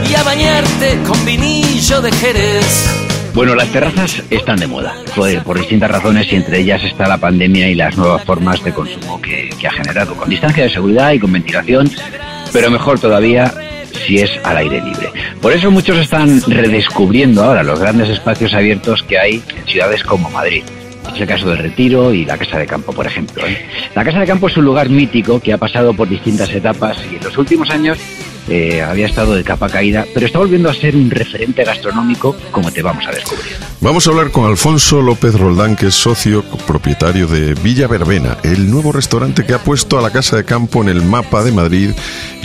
y a bañarte con vinillo de Jerez. Bueno, las terrazas están de moda, por, por distintas razones y entre ellas está la pandemia y las nuevas formas de consumo que, que ha generado, con distancia de seguridad y con ventilación, pero mejor todavía si es al aire libre. Por eso muchos están redescubriendo ahora los grandes espacios abiertos que hay en ciudades como Madrid. Es el caso del Retiro y la Casa de Campo, por ejemplo. ¿eh? La Casa de Campo es un lugar mítico que ha pasado por distintas etapas y en los últimos años eh, había estado de capa caída, pero está volviendo a ser un referente gastronómico como te vamos a descubrir. Vamos a hablar con Alfonso López Roldán, que es socio propietario de Villa Verbena, el nuevo restaurante que ha puesto a la Casa de Campo en el mapa de Madrid,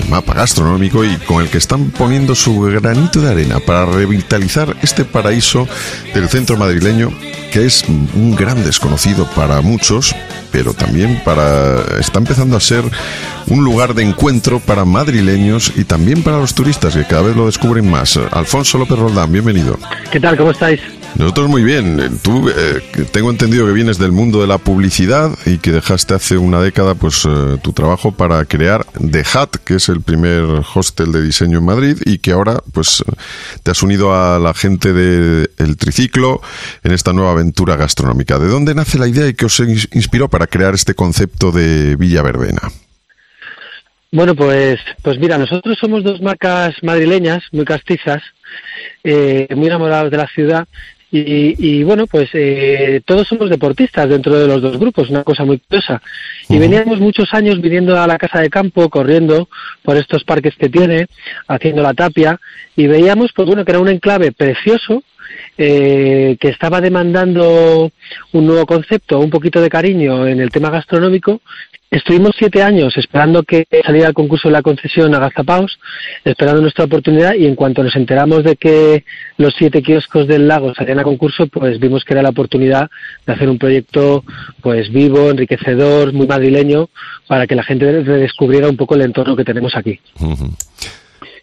mapa gastronómico y con el que están poniendo su granito de arena para revitalizar este paraíso del centro madrileño que es un gran desconocido para muchos, pero también para está empezando a ser un lugar de encuentro para madrileños y también para los turistas que cada vez lo descubren más. Alfonso López Roldán, bienvenido. ¿Qué tal? ¿Cómo estáis? Nosotros muy bien. Tú eh, tengo entendido que vienes del mundo de la publicidad y que dejaste hace una década pues eh, tu trabajo para crear The Hat, que es el primer hostel de diseño en Madrid y que ahora pues te has unido a la gente de El Triciclo en esta nueva aventura gastronómica. ¿De dónde nace la idea y qué os ins- inspiró para crear este concepto de Villa Verbena? Bueno, pues, pues mira, nosotros somos dos marcas madrileñas, muy castizas, eh, muy enamorados de la ciudad y, y bueno, pues eh, todos somos deportistas dentro de los dos grupos, una cosa muy curiosa. Y veníamos muchos años viniendo a la casa de campo, corriendo por estos parques que tiene, haciendo la tapia y veíamos, pues bueno, que era un enclave precioso eh, que estaba demandando un nuevo concepto, un poquito de cariño en el tema gastronómico. Estuvimos siete años esperando que saliera el concurso de la concesión a Gazapaos, esperando nuestra oportunidad y en cuanto nos enteramos de que los siete kioscos del lago salían a concurso, pues vimos que era la oportunidad de hacer un proyecto pues vivo, enriquecedor, muy madrileño, para que la gente redescubriera un poco el entorno que tenemos aquí.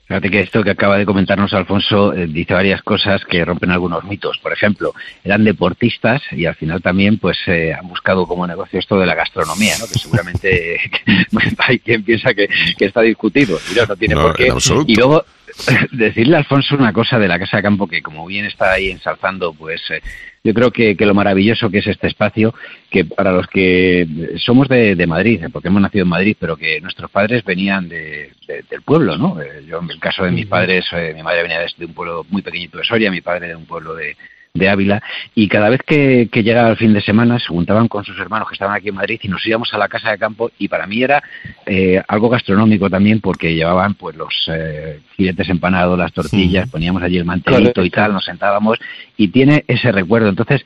Fíjate que esto que acaba de comentarnos Alfonso eh, dice varias cosas que rompen algunos mitos. Por ejemplo, eran deportistas y al final también pues eh, han buscado como negocio esto de la gastronomía, ¿no? que seguramente <laughs> hay quien piensa que, que está discutido y no, no tiene No, por qué. Y luego <laughs> decirle a Alfonso una cosa de la Casa de Campo que como bien está ahí ensalzando, pues eh, yo creo que, lo maravilloso que es este espacio, que para los que somos de, Madrid, porque hemos nacido en Madrid, pero que nuestros padres venían de, del pueblo, ¿no? Yo en el caso de mis padres, mi madre venía de un pueblo muy pequeñito de Soria, mi padre de un pueblo de, de Ávila y cada vez que, llegaba el fin de semana se juntaban con sus hermanos que estaban aquí en Madrid y nos íbamos a la casa de campo y para mí era eh, algo gastronómico también porque llevaban pues los eh, filetes empanados, las tortillas, poníamos allí el mantelito y tal, nos sentábamos y tiene ese recuerdo. Entonces,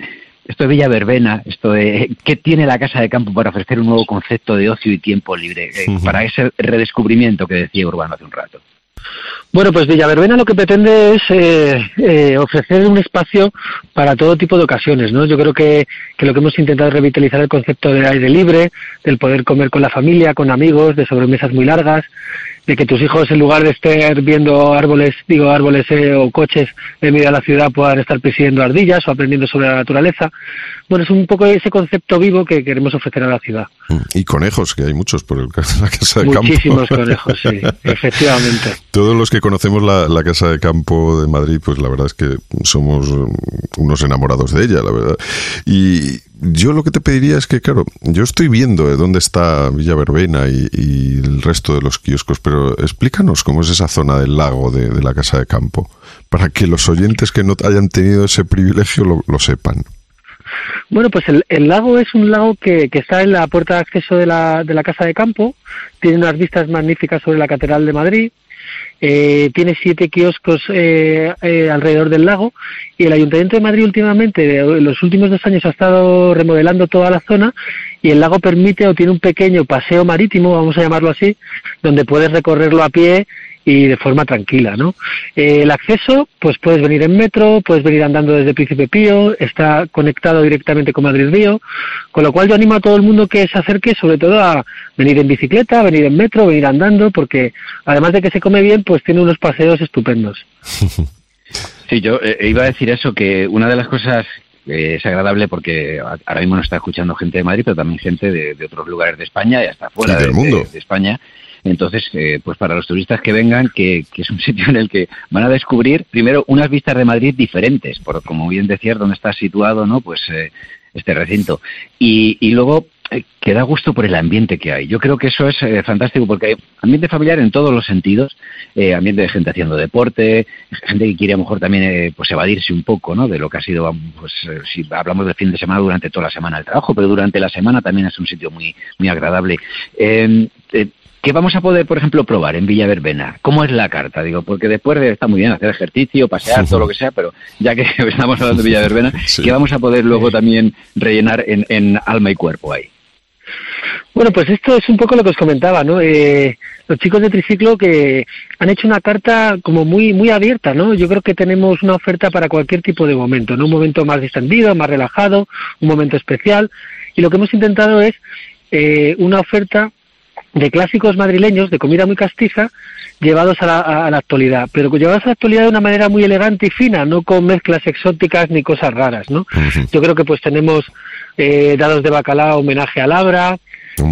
esto de Villa Verbena, esto de qué tiene la casa de campo para ofrecer un nuevo concepto de ocio y tiempo libre, eh, para ese redescubrimiento que decía Urbano hace un rato. Bueno, pues Villaverbena lo que pretende es eh, eh, ofrecer un espacio para todo tipo de ocasiones, ¿no? Yo creo que, lo que hemos intentado es revitalizar el concepto del aire libre, del poder comer con la familia, con amigos, de sobremesas muy largas, de que tus hijos en lugar de estar viendo árboles, digo árboles eh, o coches en medio de la ciudad puedan estar persiguiendo ardillas o aprendiendo sobre la naturaleza. Bueno, es un poco ese concepto vivo que queremos ofrecer a la ciudad. Y conejos, que hay muchos por el, <laughs> la casa de campo. Muchísimos <laughs> conejos, sí, efectivamente. Todos los que conocemos la, la, casa de campo de Madrid, pues la verdad es que somos unos enamorados de ella, la verdad. Y yo lo que te pediría es que, claro, yo estoy viendo dónde está Villa Verbena y, el resto de los kioscos, pero explícanos cómo es esa zona del lago de, la casa de campo, para que los oyentes que no hayan tenido ese privilegio lo, sepan. Bueno, pues el, lago es un lago que, que, está en la puerta de acceso de la, de la casa de campo, tiene unas vistas magníficas sobre la Catedral de Madrid, eh, tiene siete kioscos eh, eh, alrededor del lago. Y el Ayuntamiento de Madrid últimamente, en los últimos dos años, ha estado remodelando toda la zona. Y el lago permite o tiene un pequeño paseo marítimo, vamos a llamarlo así, donde puedes recorrerlo a pie y de forma tranquila, ¿no? Eh, el acceso, pues puedes venir en metro, puedes venir andando desde Príncipe Pío, está conectado directamente con Madrid Río, con lo cual yo animo a todo el mundo que se acerque sobre todo a venir en bicicleta, venir en metro, venir andando, porque además de que se come bien, pues tiene unos paseos estupendos. <laughs> Sí, yo eh, iba a decir eso, que una de las cosas es agradable porque ahora mismo nos está escuchando gente de Madrid, pero también gente de, otros lugares de España y hasta fuera del mundo. de España. Entonces, eh, pues para los turistas que vengan, que, es un <laughs> sitio en el que van a descubrir primero unas vistas de Madrid diferentes, por como bien decías, donde está situado, ¿no? Pues eh, este recinto. Y, y luego eh, que da gusto por el ambiente que hay. Yo creo que eso es fantástico porque hay ambiente familiar en todos los sentidos, ambiente de gente haciendo deporte, gente que quiere a lo mejor también pues evadirse un poco, ¿no? De lo que ha sido, pues si hablamos del fin de semana durante toda la semana el trabajo, pero durante la semana también es un sitio muy muy agradable. ¿Qué vamos a poder, por ejemplo, probar en Villa Verbena? ¿Cómo es la carta? Digo, porque después de, está muy bien hacer ejercicio, pasear, todo lo que sea, pero ya que <laughs> estamos hablando de <laughs> Villa Verbena, ¿qué vamos a poder luego también rellenar en, alma y cuerpo ahí? Bueno, pues esto es un poco lo que os comentaba, ¿no? Eh, los chicos de Triciclo que han hecho una carta como muy muy abierta, ¿no? Yo creo que tenemos una oferta para cualquier tipo de momento, ¿no? Un momento más distendido, más relajado, un momento especial. Y lo que hemos intentado es eh, una oferta de clásicos madrileños, de comida muy castiza, llevados a la, actualidad, pero llevados a la actualidad de una manera muy elegante y fina, no con mezclas exóticas ni cosas raras, ¿no? Yo creo que pues tenemos eh, dados de bacalao, homenaje a Labra,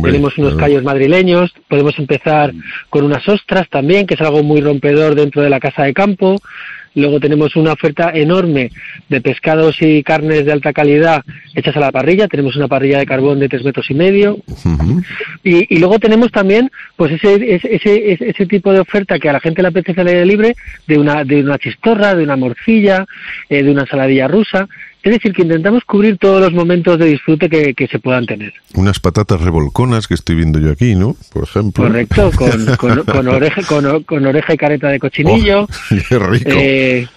tenemos unos callos madrileños, podemos empezar con unas ostras también, que es algo muy rompedor dentro de la casa de campo, Luego tenemos una oferta enorme de pescados y carnes de alta calidad hechas a la parrilla. Tenemos una parrilla de carbón de tres metros y medio. y, luego tenemos también pues ese, ese, ese, tipo de oferta que a la gente le apetece al aire libre de una, de una chistorra, de una morcilla, eh, de una saladilla rusa. Es decir, que intentamos cubrir todos los momentos de disfrute que, se puedan tener. Unas patatas revolconas que estoy viendo yo aquí, ¿no? Por ejemplo. Correcto, con, <laughs> oreja, con, oreja y careta de cochinillo. Oh, <laughs> ¡Qué rico! Eh,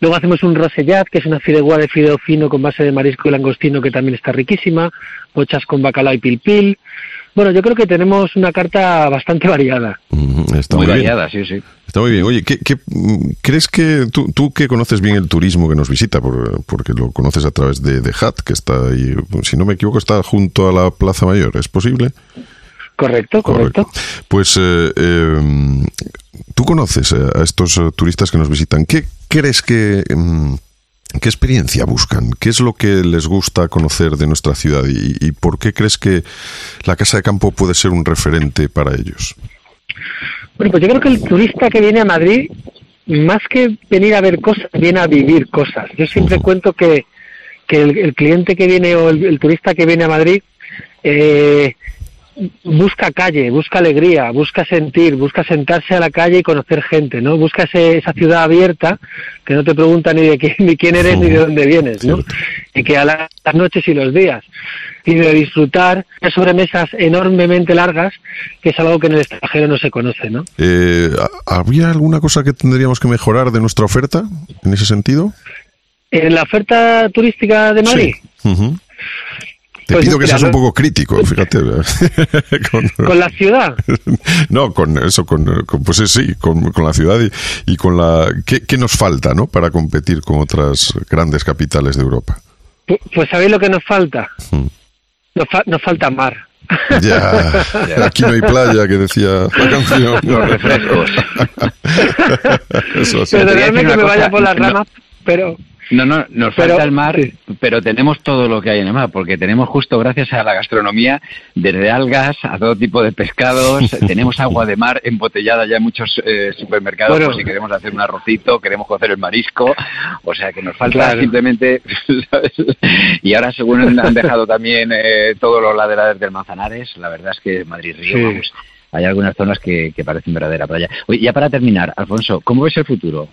luego hacemos un rosellat, que es una fideuá de fideo fino con base de marisco y langostino, que también está riquísima. Bochas con bacalao y pilpil. Bueno, yo creo que tenemos una carta bastante variada. está muy, variada, sí, sí. Está muy bien. Oye, ¿qué, crees que tú, tú, que conoces bien el turismo que nos visita, porque lo conoces a través de, de HAT, que está ahí, si no me equivoco, está junto a la Plaza Mayor, ¿es posible? Correcto, correcto. Pues eh, em, tú conoces a estos eh, turistas que nos visitan. ¿Qué crees que... Em, ¿Qué experiencia buscan? ¿Qué es lo que les gusta conocer de nuestra ciudad? ¿Y, por qué crees que la Casa de Campo puede ser un referente para ellos? Bueno, pues yo creo que el turista que viene a Madrid más que venir a ver cosas, viene a vivir cosas. Yo siempre cuento que, que el, cliente que viene o el, turista que viene a Madrid eh, busca calle, busca alegría, busca sentir, busca sentarse a la calle y conocer gente, ¿no? Busca esa ciudad abierta que no te pregunta ni de quién, <laughs> ni quién eres ni de dónde vienes, ¿no? Y que a las noches y los días. Y de disfrutar de sobremesas enormemente largas, que es algo que en el extranjero no se conoce, ¿no? Eh, ¿Habría alguna cosa que tendríamos que mejorar de nuestra oferta en ese sentido? En la oferta turística de Madrid. Te pues pido que seas un poco crítico, fíjate. <laughs> <laughs> con, la ciudad? No, con eso, con, pues sí, con, la ciudad y, con la... ¿qué, nos falta, no? Para competir con otras grandes capitales de Europa. Pues, pues ¿sabéis lo que nos falta? Hmm. Nos, falta mar. Ya, <laughs> aquí no hay playa, que decía la canción. Los refrescos. eso, Perdóname que me vaya por las ramas, pero no, no, nos falta el mar, pero tenemos todo lo que hay en el mar, porque tenemos justo gracias a la gastronomía, desde algas a todo tipo de pescados, <laughs> tenemos agua de mar embotellada ya en muchos eh, supermercados, por si queremos hacer un arrocito, queremos cocer el marisco, o sea que nos falta simplemente, <laughs> y ahora según han dejado también eh, todos los laterales del Manzanares, la verdad es que Madrid-Río, hay algunas zonas que, que parecen verdadera playa. Oye, ya para terminar, Alfonso, ¿cómo ves el futuro?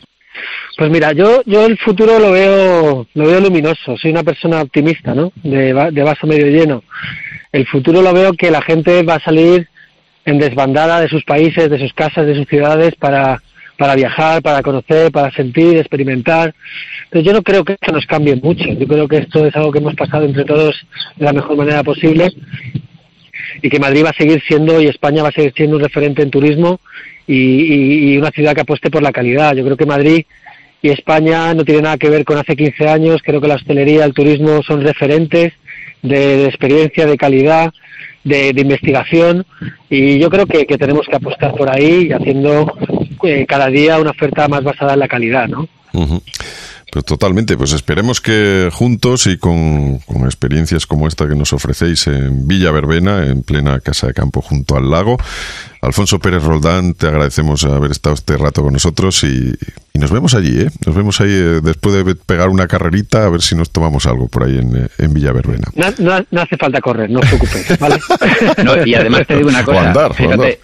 Pues mira, yo, yo el futuro lo veo, lo veo luminoso. Soy una persona optimista, ¿no? De, de vaso medio lleno. El futuro lo veo que la gente va a salir en desbandada de sus países, de sus casas, de sus ciudades para, para viajar, para conocer, para sentir, experimentar. Entonces yo no creo que esto nos cambie mucho. Yo creo que esto es algo que hemos pasado entre todos de la mejor manera posible y que Madrid va a seguir siendo y España va a seguir siendo un referente en turismo y, una ciudad que apueste por la calidad. Yo creo que Madrid y España no tiene nada que ver con hace 15 años. Creo que la hostelería, el turismo son referentes de, experiencia, de calidad, de, investigación y yo creo que, tenemos que apostar por ahí y haciendo eh, cada día una oferta más basada en la calidad, ¿no? Pues totalmente, pues esperemos que juntos y con, experiencias como esta que nos ofrecéis en Villa Verbena, en plena casa de campo junto al lago. Alfonso Pérez Roldán, te agradecemos haber estado este rato con nosotros y, nos vemos allí, ¿eh? Nos vemos ahí eh, después de pegar una carrerita a ver si nos tomamos algo por ahí en, en Villa Verbena. No, hace falta correr, no os preocupéis, ¿vale? <laughs> y además te digo una cosa, andar, eh,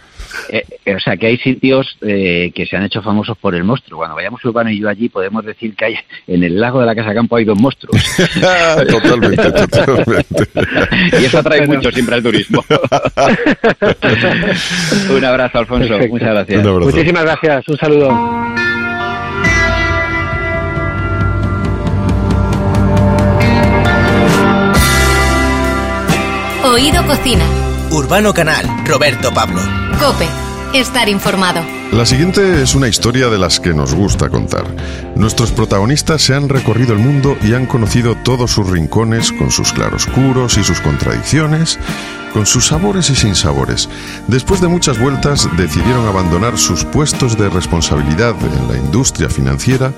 eh, o sea, que hay sitios eh, que se han hecho famosos por el monstruo. Cuando vayamos Urbano y yo allí, podemos decir que hay en el lago de la Casa Campo hay dos monstruos. <laughs> totalmente, totalmente. <laughs> y eso atrae mucho siempre al turismo. <laughs> Un abrazo, Alfonso. Muchas gracias. Muchísimas gracias. Un saludo. Oído Cocina. Urbano Canal, Roberto Pablo. Cope, estar informado. La siguiente es una historia de las que nos gusta contar. Nuestros protagonistas se han recorrido el mundo y han conocido todos sus rincones con sus claroscuros y sus contradicciones, con sus sabores y sinsabores. Después de muchas vueltas decidieron abandonar sus puestos de responsabilidad en la industria financiera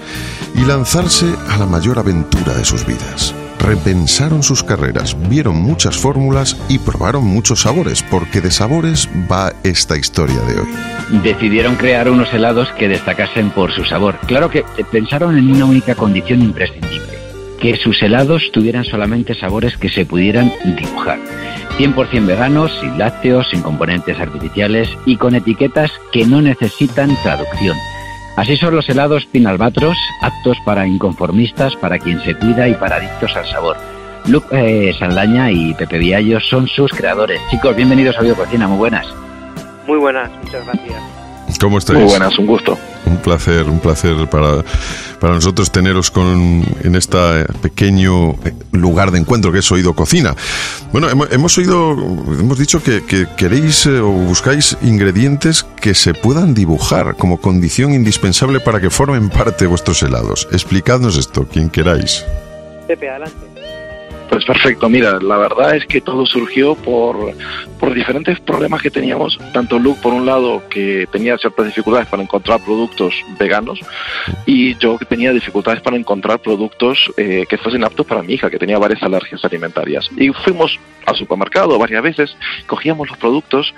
y lanzarse a la mayor aventura de sus vidas repensaron sus carreras, vieron muchas fórmulas y probaron muchos sabores, porque de sabores va esta historia de hoy. Decidieron crear unos helados que destacasen por su sabor. Claro que pensaron en una única condición imprescindible, que sus helados tuvieran solamente sabores que se pudieran dibujar. 100% veganos, sin lácteos, sin componentes artificiales y con etiquetas que no necesitan traducción Así son los helados Pinalbatros, aptos para inconformistas, para quien se cuida y para adictos al sabor. Luke eh, Saldaña y Pepe Viallo son sus creadores. Chicos, bienvenidos a Cocina, muy buenas. Muy buenas, muchas gracias. ¿Cómo estáis? Muy buenas, un gusto. Un placer, un placer para, para nosotros teneros con, en este pequeño lugar de encuentro que es Oído Cocina. Bueno, hemos, hemos oído, hemos dicho que, que queréis eh, o buscáis ingredientes que se puedan dibujar como condición indispensable para que formen parte de vuestros helados. Explicadnos esto, quien queráis. Pepe, adelante. Pues perfecto, mira, la verdad es que todo surgió por, por diferentes problemas que teníamos, tanto Luke por un lado que tenía ciertas dificultades para encontrar productos veganos y yo que tenía dificultades para encontrar productos eh, que fuesen aptos para mi hija, que tenía varias alergias alimentarias. Y fuimos al supermercado varias veces, cogíamos los productos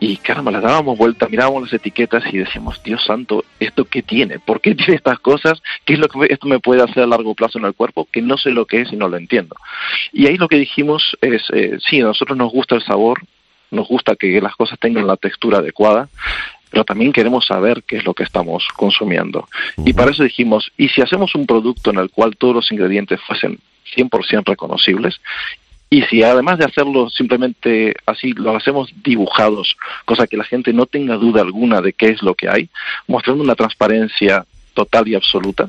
y caramba, le dábamos vuelta, mirábamos las etiquetas y decíamos, Dios santo, ¿esto qué tiene? ¿Por qué <laughs> tiene estas cosas? ¿Qué es lo que esto me puede hacer a largo plazo en el cuerpo? Que no sé lo que es y no lo entiendo. Y ahí lo que dijimos es, eh, sí, a nosotros nos gusta el sabor, nos gusta que las cosas tengan la textura adecuada, pero también queremos saber qué es lo que estamos consumiendo. Y para eso dijimos, ¿y si hacemos un producto en el cual todos los ingredientes fuesen 100% reconocibles? Y si además de hacerlo simplemente así, lo hacemos dibujados, cosa que la gente no tenga duda alguna de qué es lo que hay, mostrando una transparencia total y absoluta,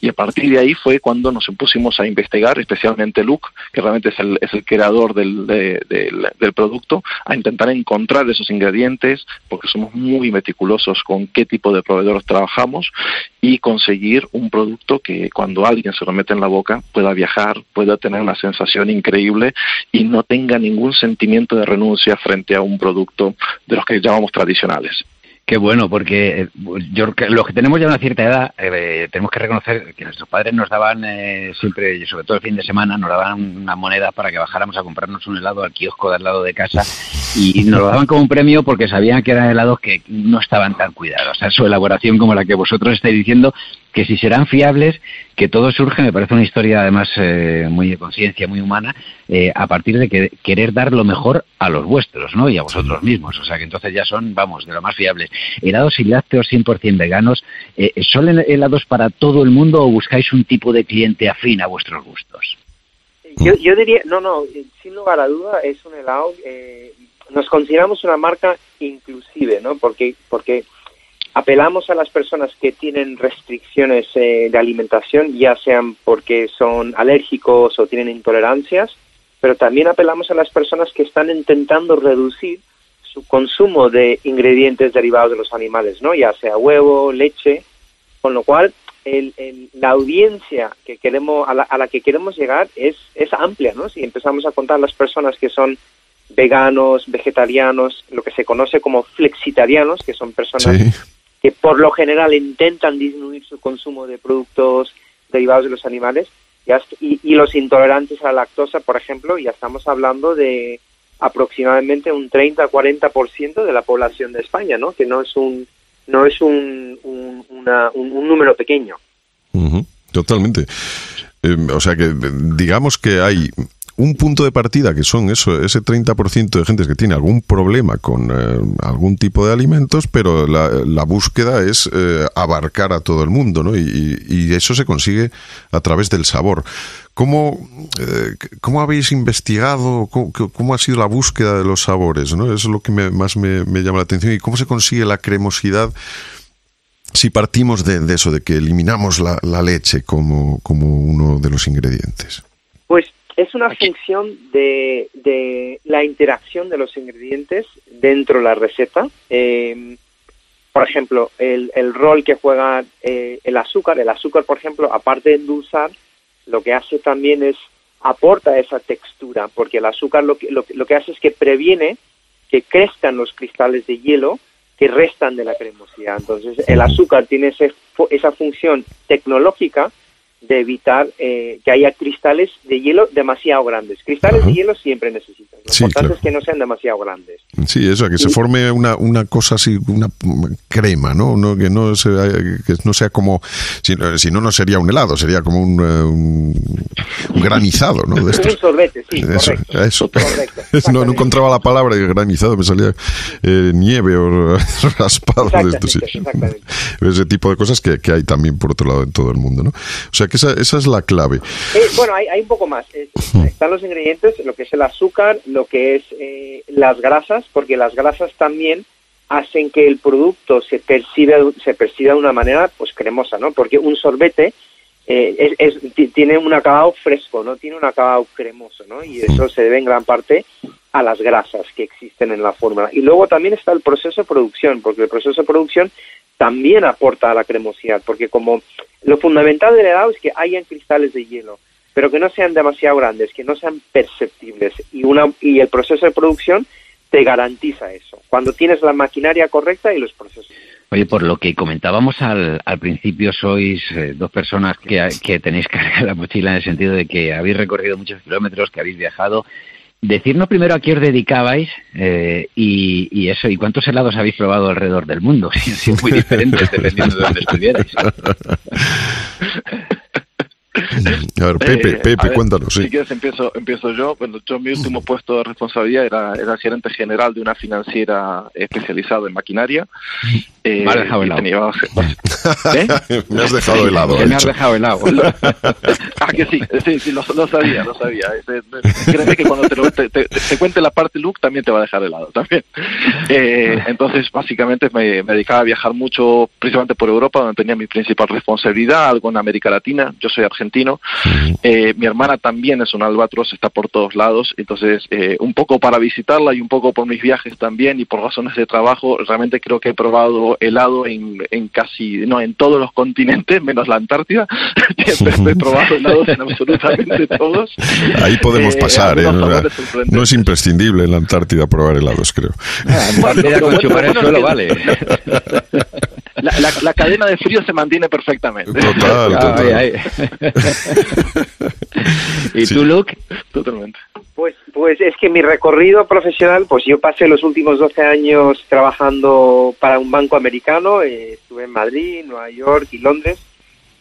y a partir de ahí fue cuando nos pusimos a investigar, especialmente Luke, que realmente es el, es el creador del, del, producto, a intentar encontrar esos ingredientes, porque somos muy meticulosos con qué tipo de proveedores trabajamos, y conseguir un producto que cuando alguien se lo mete en la boca pueda viajar, pueda tener una sensación increíble y no tenga ningún sentimiento de renuncia frente a un producto de los que llamamos tradicionales. Qué bueno, porque eh, yo, los que tenemos ya una cierta edad eh, tenemos que reconocer que nuestros padres nos daban eh, siempre, y sobre todo el fin de semana, nos daban una moneda para que bajáramos a comprarnos un helado al kiosco de al lado de casa y nos lo daban como un premio porque sabían que eran helados que no estaban tan cuidados. O sea, su elaboración como la que vosotros estáis diciendo que si serán fiables, que todo surge, me parece una historia además eh, muy de conciencia, muy humana, eh, a partir de que, querer dar lo mejor a los vuestros, ¿no? Y a vosotros mismos. O sea, que entonces ya son, vamos, de lo más fiables. Helados y lácteos 100% veganos, eh, ¿son helados para todo el mundo o buscáis un tipo de cliente afín a vuestros gustos? Yo, yo diría, no, no, sin lugar a duda es un helado, nos consideramos una marca inclusive, ¿no? Porque, porque apelamos a las personas que tienen restricciones eh, de alimentación, ya sean porque son alérgicos o tienen intolerancias, pero también apelamos a las personas que están intentando reducir su consumo de ingredientes derivados de los animales, ¿no? Ya sea huevo, leche, con lo cual la audiencia que queremos a la, que queremos llegar es, es amplia, ¿no? Si empezamos a contar las personas que son veganos, vegetarianos, lo que se conoce como flexitarianos, que son personas que por lo general intentan disminuir su consumo de productos derivados de los animales y, y, los intolerantes a la lactosa, por ejemplo, ya estamos hablando de aproximadamente un 30-40% de la población de España, ¿no? Que no es un no es un, un, un, número pequeño. totalmente. Eh, o sea que digamos que hay un punto de partida que son eso, ese 30% de gente que tiene algún problema con eh, algún tipo de alimentos, pero la, búsqueda es eh, abarcar a todo el mundo, ¿no? Y, eso se consigue a través del sabor. ¿Cómo, eh, ¿Cómo, habéis investigado? Cómo, ha sido la búsqueda de los sabores? ¿no? Eso es lo que más me, llama la atención. ¿Y cómo se consigue la cremosidad si partimos de, eso, de que eliminamos la, la leche como, como uno de los ingredientes? Pues es una función de, de, la interacción de los ingredientes dentro de la receta. Em, por ejemplo, el, el, rol que juega eh, el azúcar. El azúcar, por ejemplo, aparte de endulzar, lo que hace también es aporta esa textura, porque el azúcar lo que, lo, lo que hace es que previene que crezcan los cristales de hielo que restan de la cremosidad. Entonces, el azúcar tiene ese, esa función tecnológica de evitar eh, que haya cristales de hielo demasiado grandes. Cristales de hielo siempre necesitan. Lo importante es que no sean demasiado grandes. Sí, eso, que se forme una, una cosa así, una crema, ¿no? no que, no sea, que no sea como. Si, si, no, no sería un helado, sería como un, eh, un, granizado, ¿no? De un sorbete, sí. Eso, eso. <laughs> no, no, encontraba la palabra granizado, me salía eh, nieve o <laughs> raspado. Exactamente, Ese tipo de cosas que, que hay también, por otro lado, en todo el mundo, ¿no? O sea, que esa, esa es la clave. Eh, bueno, hay, hay, un poco más. Eh, están los ingredientes, lo que es el azúcar, lo que es eh, las grasas, porque las grasas también hacen que el producto se perciba, se perciba de una manera pues cremosa, ¿no? Porque un sorbete es, es, tiene un acabado fresco, no tiene un acabado cremoso, ¿no? Y eso se debe en gran parte a las grasas que existen en la fórmula. Y luego también está el proceso de producción, porque el proceso de producción también aporta a la cremosidad, porque como lo fundamental del helado es que hayan cristales de hielo, pero que no sean demasiado grandes, que no sean perceptibles. Y, una, y el proceso de producción te garantiza eso, cuando tienes la maquinaria correcta y los procesos. Oye, por lo que comentábamos al, al principio, sois eh, dos personas que, que tenéis <laughs> cargada la mochila en el sentido de que habéis recorrido muchos kilómetros, que habéis viajado. Decirnos primero a qué os dedicabais eh, y, eso, y cuántos helados habéis probado alrededor del mundo, <laughs> sí, muy diferentes dependiendo de dónde estuvierais. <laughs> <laughs> A ver, Pepe, Eh, Pepe, ver, cuéntanos, sí. Si quieres empiezo, empiezo yo. Bueno, yo mi último puesto de responsabilidad era, era gerente general de una financiera especializada en maquinaria. Eh, Me has dejado helado. tenía- <laughs> ¿Eh? <laughs> Me has dejado helado. Ha me has dejado helado. ah, que sí, sí, sí, lo, lo sabía, lo sabía. Ese- Créeme que cuando te, lo- te, te- te cuente la parte Luke también te va a dejar helado también. Eh, entonces, básicamente me, me dedicaba a viajar mucho, principalmente por Europa, donde tenía mi principal responsabilidad, algo en América Latina. Yo soy argentino. Eh, mi hermana también es un albatros, está por todos lados. Entonces, eh, un poco para visitarla y un poco por mis viajes también y por razones de trabajo, realmente creo que he probado helado en, en casi, no, en todos los continentes, menos la Antártida. <laughs> he probado helados en absolutamente todos. Ahí podemos Eh, pasar, ¿eh? no es imprescindible en la Antártida probar helados, creo. Antártida con chupar el suelo vale. La, la- la cadena de frío se mantiene perfectamente. Total, Ay, total. ay. ¿Y tú, Luke? Totalmente. Pues, pues es que mi recorrido profesional, pues yo pasé los últimos 12 años trabajando para un banco americano, eh, estuve en Madrid, Nueva York y Londres,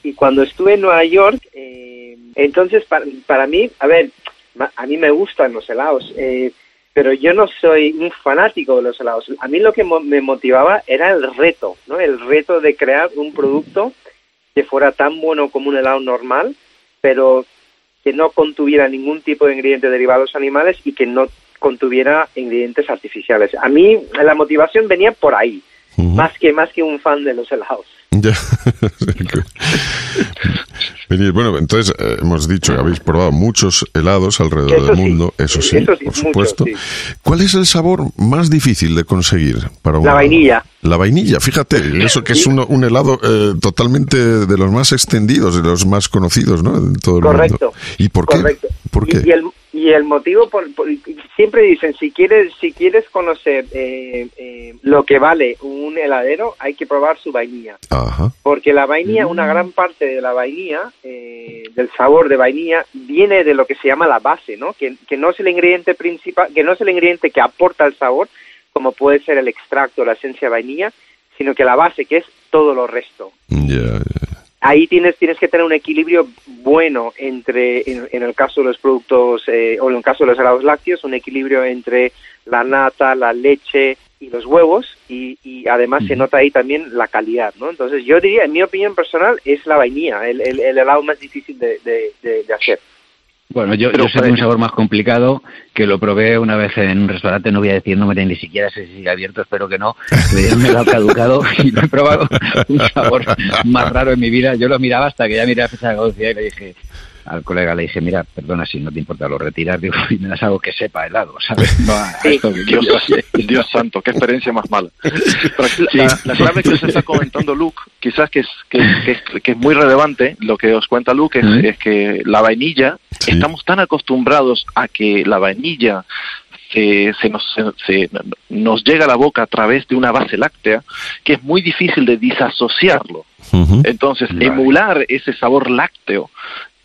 y cuando estuve en Nueva York, eh, entonces para, para mí, a ver, ma- a mí me gustan los helados, eh, pero yo no soy un fanático de los helados. A mí lo que mo- me motivaba era el reto, ¿no? El reto de crear un producto que fuera tan bueno como un helado normal, pero que no contuviera ningún tipo de ingredientes derivados animales y que no contuviera ingredientes artificiales. A mí la motivación venía por ahí, más que más que un fan de los helados. <laughs> Bueno, entonces eh, hemos dicho que habéis probado muchos helados alrededor Eso del sí. mundo, eso sí, Eso sí, por supuesto. sí. ¿Cuál es el sabor más difícil de conseguir para un La vainilla. La vainilla, fíjate, eso que es un, un helado eh, totalmente de los más extendidos, de los más conocidos, ¿no? En todo el Correcto. mundo. ¿Y por qué? Correcto. ¿Por Y- qué? Y, el, y el motivo, por, por- siempre dicen, si quieres si quieres conocer eh, eh, lo que vale un heladero, hay que probar su vainilla. Ajá. Porque la vainilla, una gran parte de la vainilla, eh, del sabor de vainilla, viene de lo que se llama la base, ¿no? Que, que no es el ingrediente principal, que no es el ingrediente que aporta el sabor, como puede ser el extracto, la esencia de vainilla, sino que la base, que es todo lo resto. Ya. Ahí tienes, tienes que tener un equilibrio bueno entre, en, en el caso de los productos, eh, o en el caso de los helados lácteos, un equilibrio entre la nata, la leche y los huevos, y, y además se nota ahí también la calidad, ¿no? Entonces yo diría, en mi opinión personal, es la vainilla, el, el, el helado más difícil de, de, de- de hacer. Bueno, yo, Pero yo sé de un sabor más complicado que lo probé una vez en un restaurante, no voy a decir nombre ni siquiera sé si sigue abierto, espero que no. Me dieron un helado caducado <laughs> y no he probado un sabor más raro en mi vida. Yo lo miraba hasta que ya miré la fecha de caducidad y le dije al colega, le dije, mira, perdona si no te importa lo retirar, digo, y me das algo que sepa helado, ¿sabes? No a Sí. esto que <laughs> Dios, santo, qué experiencia más mala. Pero la, la clave que os está comentando Luke, quizás que es, que, que es, que es muy relevante, lo que os cuenta Luke es, ¿Mm? es que la vainilla, Sí. estamos tan acostumbrados a que la vainilla se, se nos, se- se- nos llega a la boca a través de una base láctea, que es muy difícil de disasociarlo. Entonces, Vale. emular ese sabor lácteo,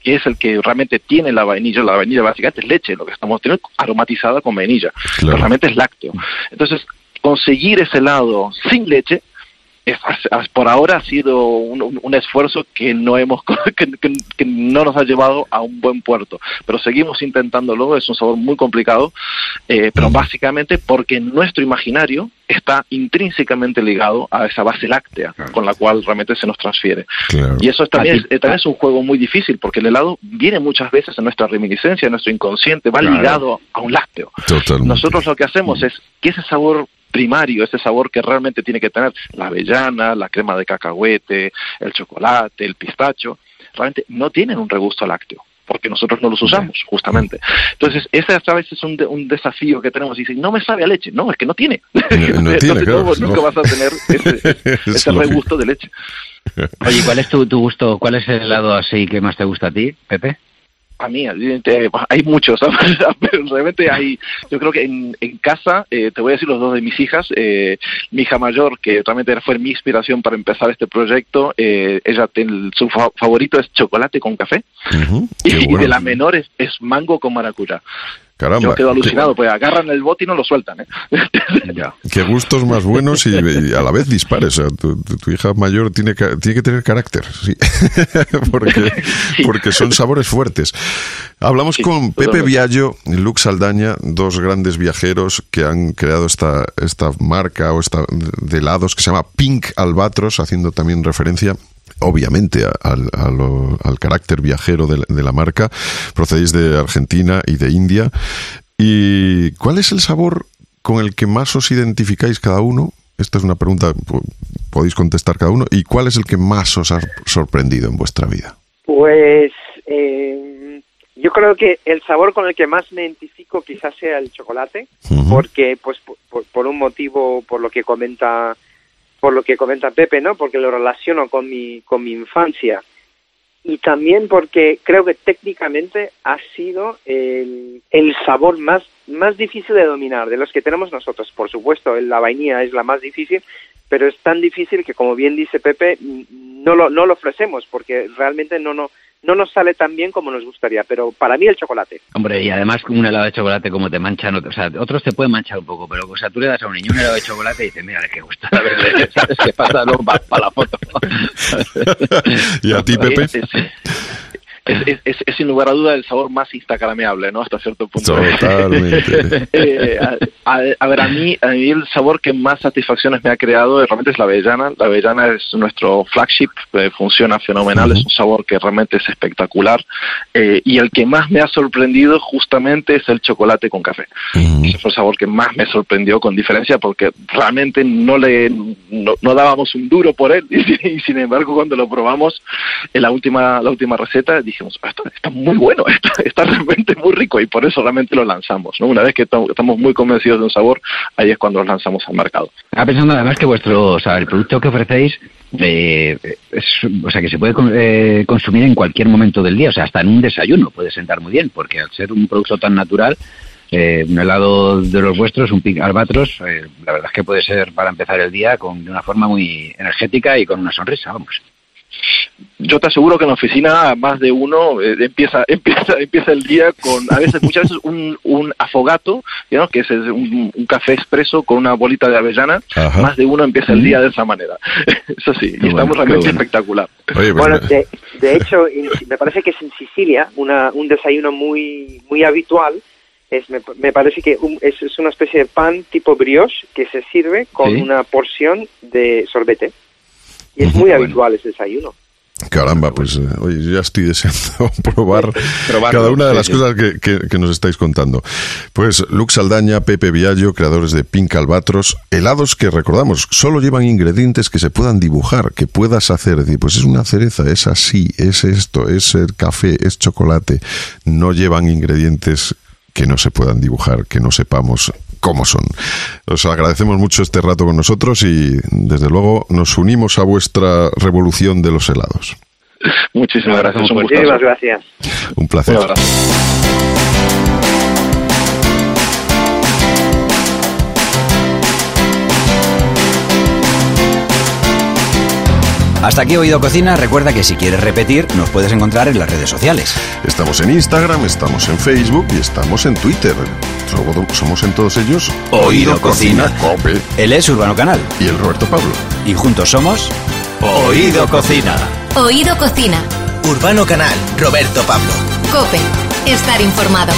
que es el que realmente tiene la vainilla, la vainilla básicamente es leche, lo que estamos teniendo aromatizada con vainilla, pero realmente es lácteo. Entonces, conseguir ese helado sin leche, es- por ahora ha sido un, un- un esfuerzo que no hemos <laughs> que, que- que no nos ha llevado a un buen puerto pero seguimos intentándolo es un sabor muy complicado eh, pero básicamente porque nuestro imaginario está intrínsecamente ligado a esa base láctea con la cual realmente se nos transfiere Claro. y eso también, es, eh, también es un juego muy difícil porque el helado viene muchas veces en nuestra reminiscencia, en nuestro inconsciente, va Claro. ligado a un lácteo. Totalmente. Nosotros lo que hacemos es que ese sabor primario, ese sabor que realmente tiene que tener la avellana, la crema de cacahuete, el chocolate, el pistacho, realmente no tienen un regusto lácteo porque nosotros no los usamos, justamente. Entonces, ese a veces es un, de- un desafío que tenemos. Y dicen, no me sabe a leche. No, es que no tiene. No- no <laughs> Entonces, tiene, claro, no, nunca no. vas a tener <laughs> ese, Es ese lógico. regusto de leche. Oye, ¿cuál es tu, tu gusto? ¿Cuál es el helado así que más te gusta a ti, Pepe? A mí, hay muchos, <laughs> pero realmente hay, yo creo que en, en casa, eh, te voy a decir los dos de mis hijas, eh, mi hija mayor, que realmente fue mi inspiración para empezar este proyecto, eh, ella ten, su fa- favorito es chocolate con café, y, y de la menor es, es mango con maracuyá. Caramba. Yo quedo alucinado, pues agarran el bote y no lo sueltan. ¿eh? <laughs> Qué gustos más buenos y, y a la vez dispares. O sea, tu, hija mayor tiene, ca- tiene que tener carácter, sí. <laughs> porque, <laughs> porque son sabores fuertes. Hablamos con Pepe. Viallo y Lux Saldaña, dos grandes viajeros que han creado esta, esta marca o esta de helados que se llama Pink Albatros, haciendo también referencia obviamente a- al, a lo- al carácter viajero de, la- de la marca. Procedéis de Argentina y de India. ¿Y cuál es el sabor con el que más os identificáis cada uno? Esta es una pregunta podéis contestar cada uno. ¿Y cuál es el que más os ha sorprendido en vuestra vida? Pues eh, yo creo que el sabor con el que más me identifico quizás sea el chocolate, porque pues por- por un motivo, por lo que comenta, por lo que comenta Pepe, ¿no? Porque lo relaciono con mi con mi infancia y también porque creo que técnicamente ha sido el, el sabor más más difícil de dominar de los que tenemos nosotros. Por supuesto, la vainilla es la más difícil, pero es tan difícil que, como bien dice Pepe, no lo, no lo ofrecemos porque realmente no, no, no nos sale tan bien como nos gustaría. Pero para mí el chocolate. Hombre, y además con un helado de chocolate como te manchan, otros- o sea, otros te pueden manchar un poco, pero o sea, tú le das a un niño un helado de chocolate y dices, mira, qué gusta, a ver, ¿sabes <laughs> qué pasa? Luego para la foto. <laughs> ¿Y a ti, Pepe? Es, es, es- es- sin lugar a duda el sabor más instagrameable, ¿no? Hasta cierto punto. Totalmente. <laughs> Eh, a, a- a ver, a mí, a mí el sabor que más satisfacciones me ha creado eh, realmente es la avellana. La avellana es nuestro flagship, eh, funciona fenomenal, es un sabor que realmente es espectacular. Eh, y el que más me ha sorprendido justamente es el chocolate con café. Ese fue el sabor que más me sorprendió con diferencia porque realmente no le no, no dábamos un duro por él <laughs> y, sin embargo cuando lo probamos en la última la última receta dijimos "Ah, esto está muy bueno <laughs> está, está realmente muy rico y por eso realmente lo lanzamos ¿no? una vez que estamos muy convencidos de un sabor ahí es cuando lo lanzamos al mercado Estaba pensando además que vuestro, o sea, el producto que ofrecéis, eh, es, o sea, que se puede eh, consumir en cualquier momento del día, o sea, hasta en un desayuno puede sentar muy bien, porque al ser un producto tan natural, eh, un helado de los vuestros, un pink albatros, eh, la verdad es que puede ser para empezar el día con, de una forma muy energética y con una sonrisa, vamos. Yo te aseguro que en la oficina más de uno eh, empieza <laughs> empieza empieza el día con a veces muchas veces un, un afogato ¿no? que es un, un café expreso con una bolita de avellana Ajá. más de uno empieza el día de esa manera <laughs> eso sí y estamos realmente espectacular Oye, pues Bueno, me- de, de <laughs> hecho, me parece que es en Sicilia una, un desayuno muy, muy habitual. Es, me, me parece que un- es, es una especie de pan tipo brioche que se sirve con Sí. una porción de sorbete. Y es muy habitual ese desayuno. Caramba, pues eh, oye, yo ya estoy deseando <laughs> probar Probarlo, cada una de las sí. cosas que, que- que nos estáis contando. Pues Lux Saldaña, Pepe Viallo, creadores de Pink Albatros, helados que recordamos, solo llevan ingredientes que se puedan dibujar, que puedas hacer. Es decir, pues es una cereza, es así, es esto, es el café, es chocolate. No llevan ingredientes que no se puedan dibujar, que no sepamos cómo son. Os agradecemos mucho este rato con nosotros y desde luego nos unimos a vuestra revolución de los helados. muchísimas gracias. Muchísimas gracias. Un placer. Un Hasta aquí Oído Cocina. Recuerda que si quieres repetir, nos puedes encontrar en las redes sociales. Estamos en Instagram, estamos en Facebook y estamos en Twitter. Somos- en todos ellos Oído Cocina. Cope. Él es Urbano Canal. Y el Roberto Pablo. Y juntos somos Oído Cocina. Oído Cocina. Urbano Canal, Roberto Pablo. Cope. Estar informado.